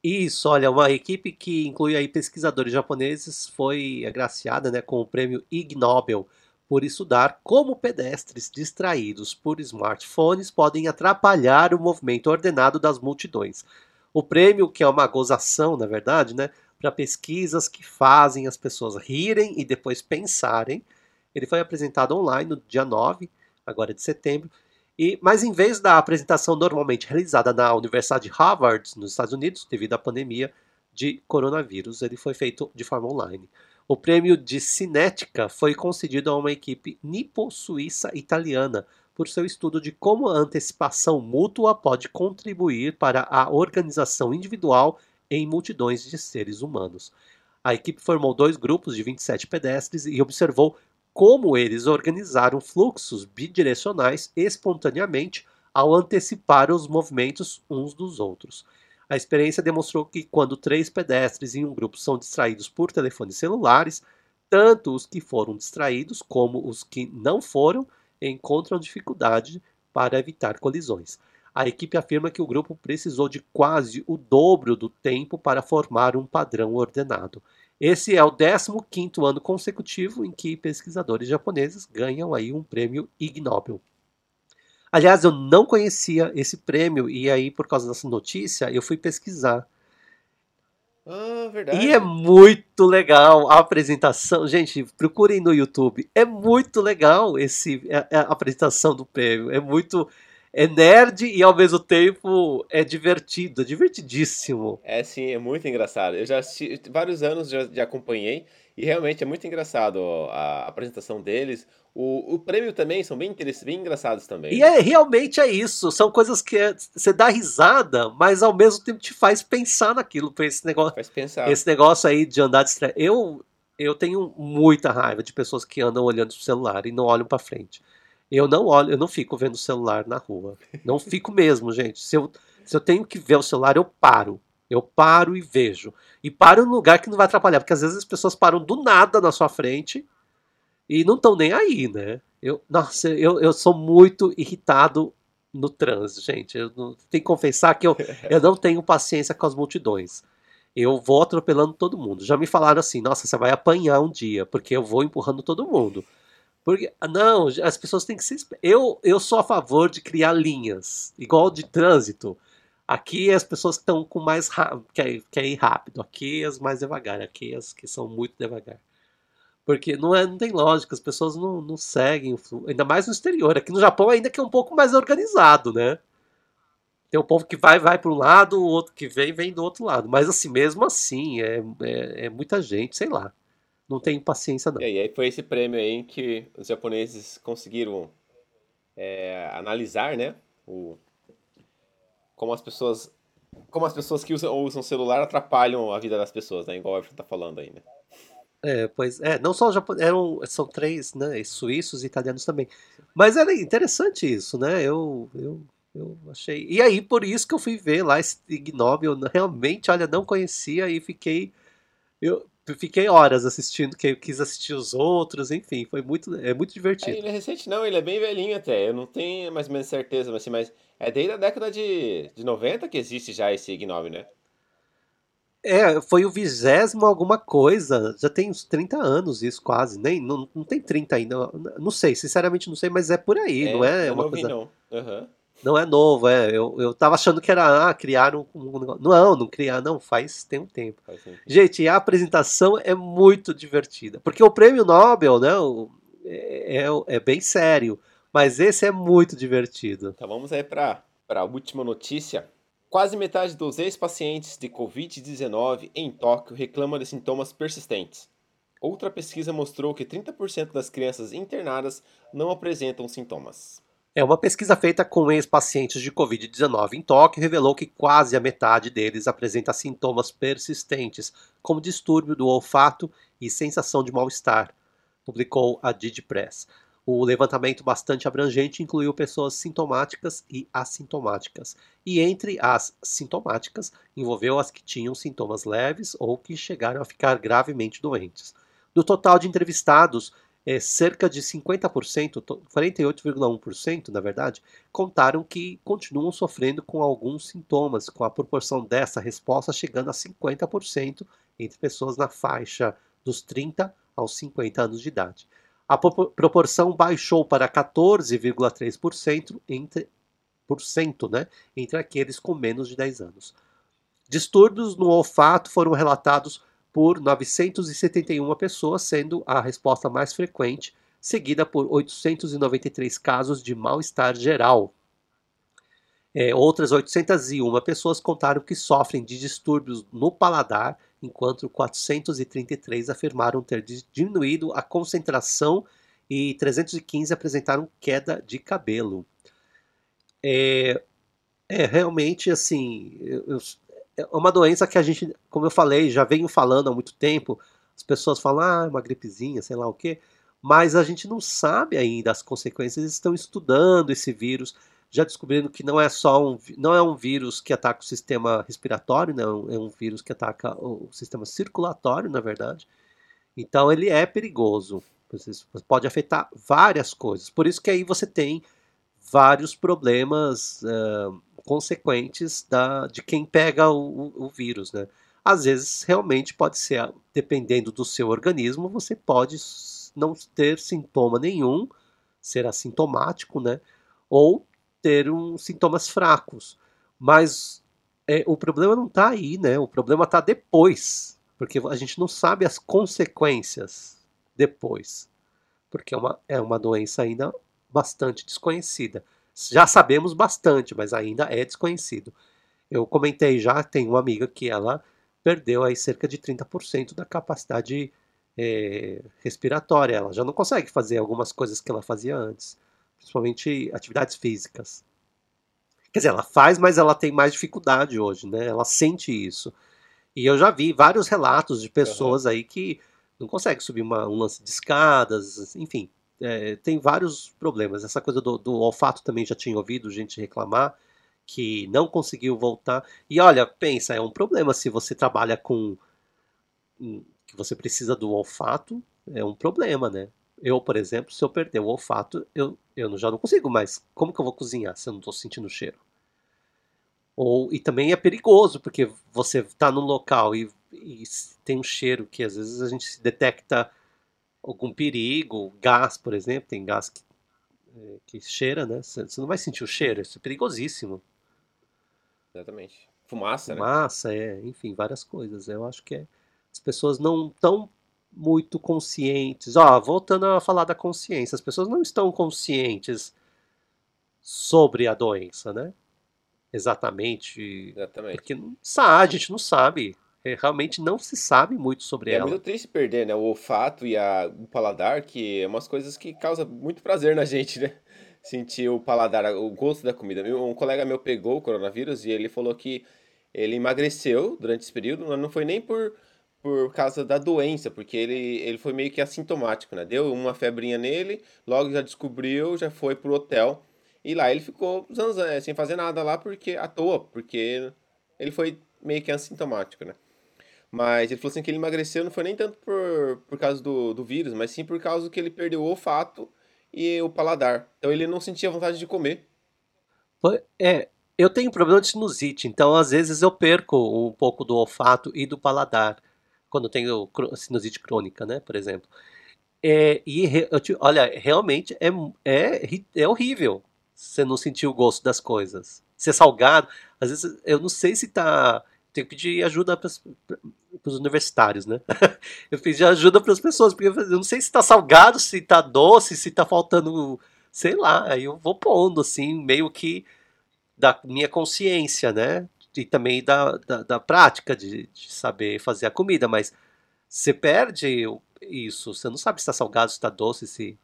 Isso, olha, uma equipe que inclui aí pesquisadores japoneses foi agraciada né, com o prêmio Ig Nobel por estudar como pedestres distraídos por smartphones podem atrapalhar o movimento ordenado das multidões. O prêmio, que é uma gozação, na verdade, né, para pesquisas que fazem as pessoas rirem e depois pensarem, ele foi apresentado online no dia 9, agora de setembro, e, mas em vez da apresentação normalmente realizada na Universidade de Harvard, nos Estados Unidos, devido à pandemia de coronavírus, ele foi feito de forma online. O prêmio de cinética foi concedido a uma equipe nipo-suíça-italiana por seu estudo de como a antecipação mútua pode contribuir para a organização individual em multidões de seres humanos. A equipe formou dois grupos de 27 pedestres e observou como eles organizaram fluxos bidirecionais espontaneamente ao antecipar os movimentos uns dos outros. A experiência demonstrou que quando três pedestres em um grupo são distraídos por telefones celulares, tanto os que foram distraídos como os que não foram encontram dificuldade para evitar colisões. A equipe afirma que o grupo precisou de quase o dobro do tempo para formar um padrão ordenado. Esse é o 15º ano consecutivo em que pesquisadores japoneses ganham aí um prêmio Ig Nobel. Aliás, eu não conhecia esse prêmio e aí, por causa dessa notícia, eu fui pesquisar. Ah, verdade. E é muito legal a apresentação. Gente, procurem no YouTube. É muito legal esse, a, a apresentação do prêmio. É muito. É nerd e ao mesmo tempo é divertido, é divertidíssimo. É sim, é muito engraçado. Eu já assisti vários anos, já, já acompanhei. E realmente é muito engraçado a apresentação deles. O, o prêmio também são bem, bem engraçados também. E né? é, realmente é isso. São coisas que é, você dá risada, mas ao mesmo tempo te faz pensar naquilo. Esse negócio, faz pensar. Esse negócio aí de andar distraído. Eu, eu tenho muita raiva de pessoas que andam olhando pro celular e não olham para frente. Eu não olho, eu não fico vendo o celular na rua. Não fico mesmo, gente. Se eu, se eu tenho que ver o celular, eu paro. Eu paro e vejo. E paro no lugar que não vai atrapalhar, porque às vezes as pessoas param do nada na sua frente e não estão nem aí, né? Eu, nossa, eu, eu sou muito irritado no trânsito, gente. Eu não, tenho que confessar que eu, eu não tenho paciência com as multidões. Eu vou atropelando todo mundo. Já me falaram assim, nossa, você vai apanhar um dia, porque eu vou empurrando todo mundo. Porque, não, as pessoas têm que ser. Eu, eu sou a favor de criar linhas, igual de trânsito. Aqui as pessoas estão com mais quer, quer ir rápido, aqui as mais devagar, aqui as que são muito devagar. Porque não, é, não tem lógica, as pessoas não, não seguem o ainda mais no exterior. Aqui no Japão ainda que é um pouco mais organizado, né? Tem um povo que vai, vai para um lado, o outro que vem, vem do outro lado. Mas assim, mesmo assim, é, é, é muita gente, sei lá. Não tenho paciência não. É, e aí foi esse prêmio aí que os japoneses conseguiram é, analisar, né? O, como as pessoas como as pessoas que usam, usam celular atrapalham a vida das pessoas, né? Igual o Everton tá falando aí, né? É, pois é, não só japoneses, eram, são três, né? Suíços e italianos também. Mas era interessante isso, né? Eu, eu, eu achei. E aí, por isso que eu fui ver lá esse Ignob, eu realmente, olha, não conhecia e fiquei. Eu, fiquei horas assistindo, que eu quis assistir os outros, enfim, foi muito, é muito divertido. É, ele é recente não, ele é bem velhinho até, eu não tenho mais ou menos certeza, mas, assim, mas é desde a década de, de 90 que existe já esse Ignob, né? É, foi o vigésimo alguma coisa, já tem uns 30 anos isso quase, nem, não, não tem 30 ainda, não sei, sinceramente não sei, mas é por aí, é, não é, uma coisa... não. Uhum. Não é novo, é. Eu, eu tava achando que era, ah, criaram um, um Não, não criaram, não, faz tem um tempo. Gente, a apresentação é muito divertida. Porque o prêmio Nobel, né, é, é, é bem sério. Mas esse é muito divertido. Então vamos aí para a última notícia. Quase metade dos ex-pacientes de Covid-19 em Tóquio reclamam de sintomas persistentes. Outra pesquisa mostrou que 30% das crianças internadas não apresentam sintomas. É uma pesquisa feita com ex-pacientes de Covid-19 em Tóquio revelou que quase a metade deles apresenta sintomas persistentes, como distúrbio do olfato e sensação de mal-estar, publicou a DigiPress. O levantamento bastante abrangente incluiu pessoas sintomáticas e assintomáticas, e entre as sintomáticas envolveu as que tinham sintomas leves ou que chegaram a ficar gravemente doentes. Do total de entrevistados, é, cerca de 50%, 48,1% na verdade, contaram que continuam sofrendo com alguns sintomas, com a proporção dessa resposta chegando a 50% entre pessoas na faixa dos 30 aos 50 anos de idade. A proporção baixou para 14,3% entre, né, entre aqueles com menos de 10 anos. Distúrbios no olfato foram relatados por 971 pessoas, sendo a resposta mais frequente, seguida por 893 casos de mal-estar geral. É, outras 801 pessoas contaram que sofrem de distúrbios no paladar, enquanto 433 afirmaram ter diminuído a concentração e 315 apresentaram queda de cabelo. É, é realmente assim, eu, é uma doença que a gente, como eu falei, já venho falando há muito tempo. As pessoas falam, ah, é uma gripezinha, sei lá o quê. Mas a gente não sabe ainda as consequências. Eles estão estudando esse vírus, já descobrindo que não é só um, não é um vírus que ataca o sistema respiratório, não, é um vírus que ataca o sistema circulatório, na verdade. Então ele é perigoso. Pode afetar várias coisas. Por isso que aí você tem vários problemas uh, consequentes da, de quem pega o, o, vírus, né? Às vezes, realmente pode ser, dependendo do seu organismo, você pode não ter sintoma nenhum, ser assintomático, né? Ou ter um, sintomas fracos. Mas é, o problema não está aí, né? O problema está depois, porque a gente não sabe as consequências depois, porque é uma, é uma doença ainda bastante desconhecida. Já sabemos bastante, mas ainda é desconhecido. Eu comentei já, tem uma amiga que ela perdeu aí cerca de 30% da capacidade é, respiratória. Ela já não consegue fazer algumas coisas que ela fazia antes, principalmente atividades físicas. Quer dizer, ela faz, mas ela tem mais dificuldade hoje, né? Ela sente isso. E eu já vi vários relatos de pessoas uhum. aí que não conseguem subir uma, um lance de escadas, enfim, é, tem vários problemas. Essa coisa do, do, olfato também já tinha ouvido gente reclamar que não conseguiu voltar. E olha, pensa, é um problema se você trabalha com que você precisa do olfato, é um problema, né? Eu, por exemplo, se eu perder o olfato, eu, eu já não consigo mais. Como que eu vou cozinhar se eu não estou sentindo o cheiro? Ou, e também é perigoso, porque você está num local e, e tem um cheiro que às vezes a gente detecta algum perigo, gás, por exemplo, tem gás que, é, que cheira, né? Você não vai sentir o cheiro, isso é perigosíssimo. Exatamente. Fumaça, né? Fumaça, né? é, enfim, várias coisas. Eu acho que é, as pessoas não estão muito conscientes. Ó, voltando a falar da consciência, as pessoas não estão conscientes sobre a doença, né? Exatamente. Exatamente. Porque não sabe, a gente não sabe é, realmente não se sabe muito sobre é ela. É muito triste perder, né? O olfato e a, o paladar, que é umas coisas que causam muito prazer na gente, né? Sentir o paladar, o gosto da comida. Um colega meu pegou o coronavírus e ele falou que ele emagreceu durante esse período, mas não foi nem por, por causa da doença, porque ele, ele foi meio que assintomático, né? Deu uma febrinha nele, logo já descobriu, já foi pro hotel. E lá ele ficou zanzan, sem fazer nada lá, porque à toa, porque ele foi meio que assintomático, né? Mas ele falou assim que ele emagreceu não foi nem tanto por, por causa do, do vírus, mas sim por causa que ele perdeu o olfato e o paladar. Então ele não sentia vontade de comer. É, eu tenho problema de sinusite, então às vezes eu perco um pouco do olfato e do paladar quando eu tenho sinusite crônica, né, por exemplo. É, e te, olha, realmente é, é, é horrível você não sentir o gosto das coisas. Ser salgado, às vezes eu não sei se tá tem que pedir ajuda para os universitários, né? eu pedi ajuda para as pessoas, porque eu não sei se está salgado, se está doce, se está faltando, sei lá. Aí eu vou pondo, assim, meio que da minha consciência, né? E também da, da, da prática de, de, saber fazer a comida, mas você perde isso, você não sabe se está salgado, se está doce, se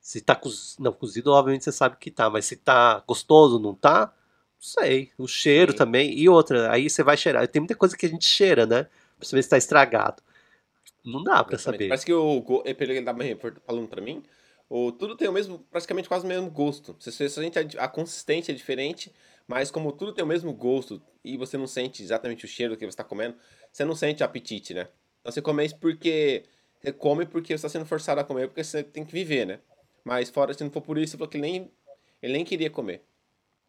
se está não cozido, obviamente você sabe que tá, mas se está gostoso, não tá, sei. O cheiro Sim. também. E outra, aí você vai cheirar. Tem muita coisa que a gente cheira, né? Pra saber se tá estragado. Não dá pra saber. Parece que o. Pelo que ele tava falando pra mim, o, tudo tem o mesmo, praticamente quase o mesmo gosto. Se, se a, gente, a consistência é diferente, mas como tudo tem o mesmo gosto e você não sente exatamente o cheiro que você está comendo, você não sente apetite, né? Então você come isso porque você come porque você está sendo forçado a comer porque você tem que viver, né? Mas fora, se não for por isso, ele falou que ele nem, ele nem queria comer.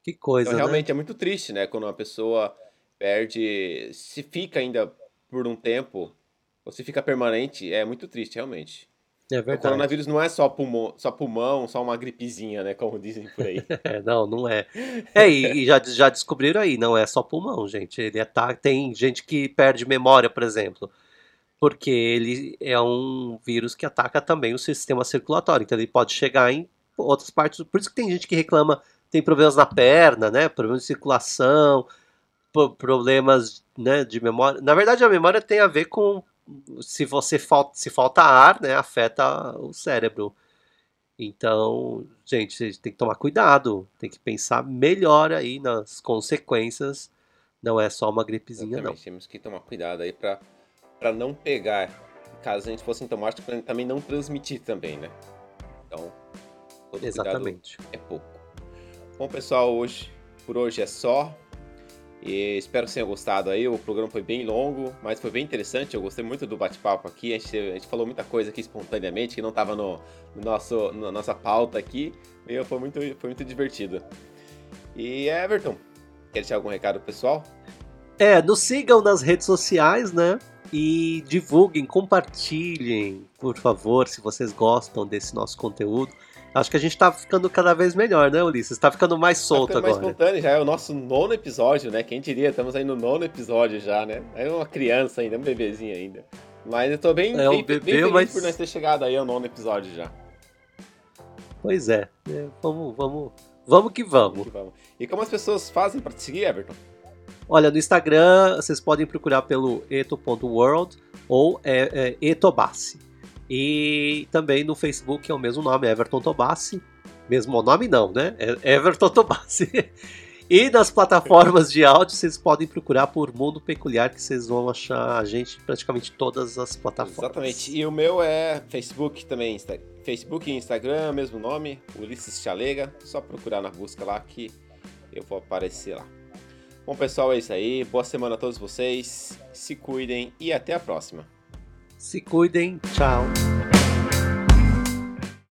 Que coisa, Então, né? realmente é muito triste, né? Quando uma pessoa perde, se fica ainda por um tempo, ou se fica permanente, é muito triste, realmente. É O verdade. coronavírus não é só pulmão, só pulmão, só uma gripezinha, né? Como dizem por aí. É, não, não é. É, e, e já, já descobriram aí, não é só pulmão, gente. Ele ata- tem gente que perde memória, por exemplo, porque ele é um vírus que ataca também o sistema circulatório, então ele pode chegar em outras partes. Por isso que tem gente que reclama, tem problemas na perna, né? Problemas de circulação, problemas, né, de memória. Na verdade, a memória tem a ver com se você falta, se falta ar, né, afeta o cérebro. Então, gente, vocês tem que tomar cuidado, tem que pensar melhor aí nas consequências. Não é só uma gripezinha, não. Temos que tomar cuidado aí pra, pra não pegar. Caso a gente fosse sintomático, pra também não transmitir também, né? Então, todo Exatamente. cuidado é pouco. Bom, pessoal, hoje, por hoje é só. E espero que tenham gostado aí. O programa foi bem longo, mas foi bem interessante. Eu gostei muito do bate-papo aqui. A gente, a gente falou muita coisa aqui espontaneamente, que não estava no, no nosso, na nossa pauta aqui. E foi muito, foi muito divertido. E Everton, quer deixar algum recado pessoal? É, nos sigam nas redes sociais, né? E divulguem, compartilhem, por favor, se vocês gostam desse nosso conteúdo. Acho que a gente tá ficando cada vez melhor, né, Ulisses? Tá ficando mais solto tá ficando mais agora. espontâneo, já é o nosso nono episódio, né? Quem diria, estamos aí no nono episódio já, né? É uma criança ainda, um bebezinho ainda. Mas eu tô bem, É um bem, bebê, bem feliz mas- por nós ter chegado aí ao nono episódio já. Pois é, é, vamos, vamos, vamos que vamos. Que vamos. E como as pessoas fazem pra te seguir, Everton? Olha, no Instagram vocês podem procurar pelo eto.world ou é, é, etobassi. E também no Facebook é o mesmo nome, Everton Tobassi. Mesmo nome não, né? É Everton Tobassi. E nas plataformas de áudio vocês podem procurar por Mundo Peculiar, que vocês vão achar a gente praticamente todas as plataformas. Exatamente. E o meu é Facebook também, Facebook e Instagram, mesmo nome, Ulisses Chalega. Só procurar na busca lá que eu vou aparecer lá. Bom, pessoal, é isso aí. Boa semana a todos vocês. Se cuidem e até a próxima. Se cuidem, tchau.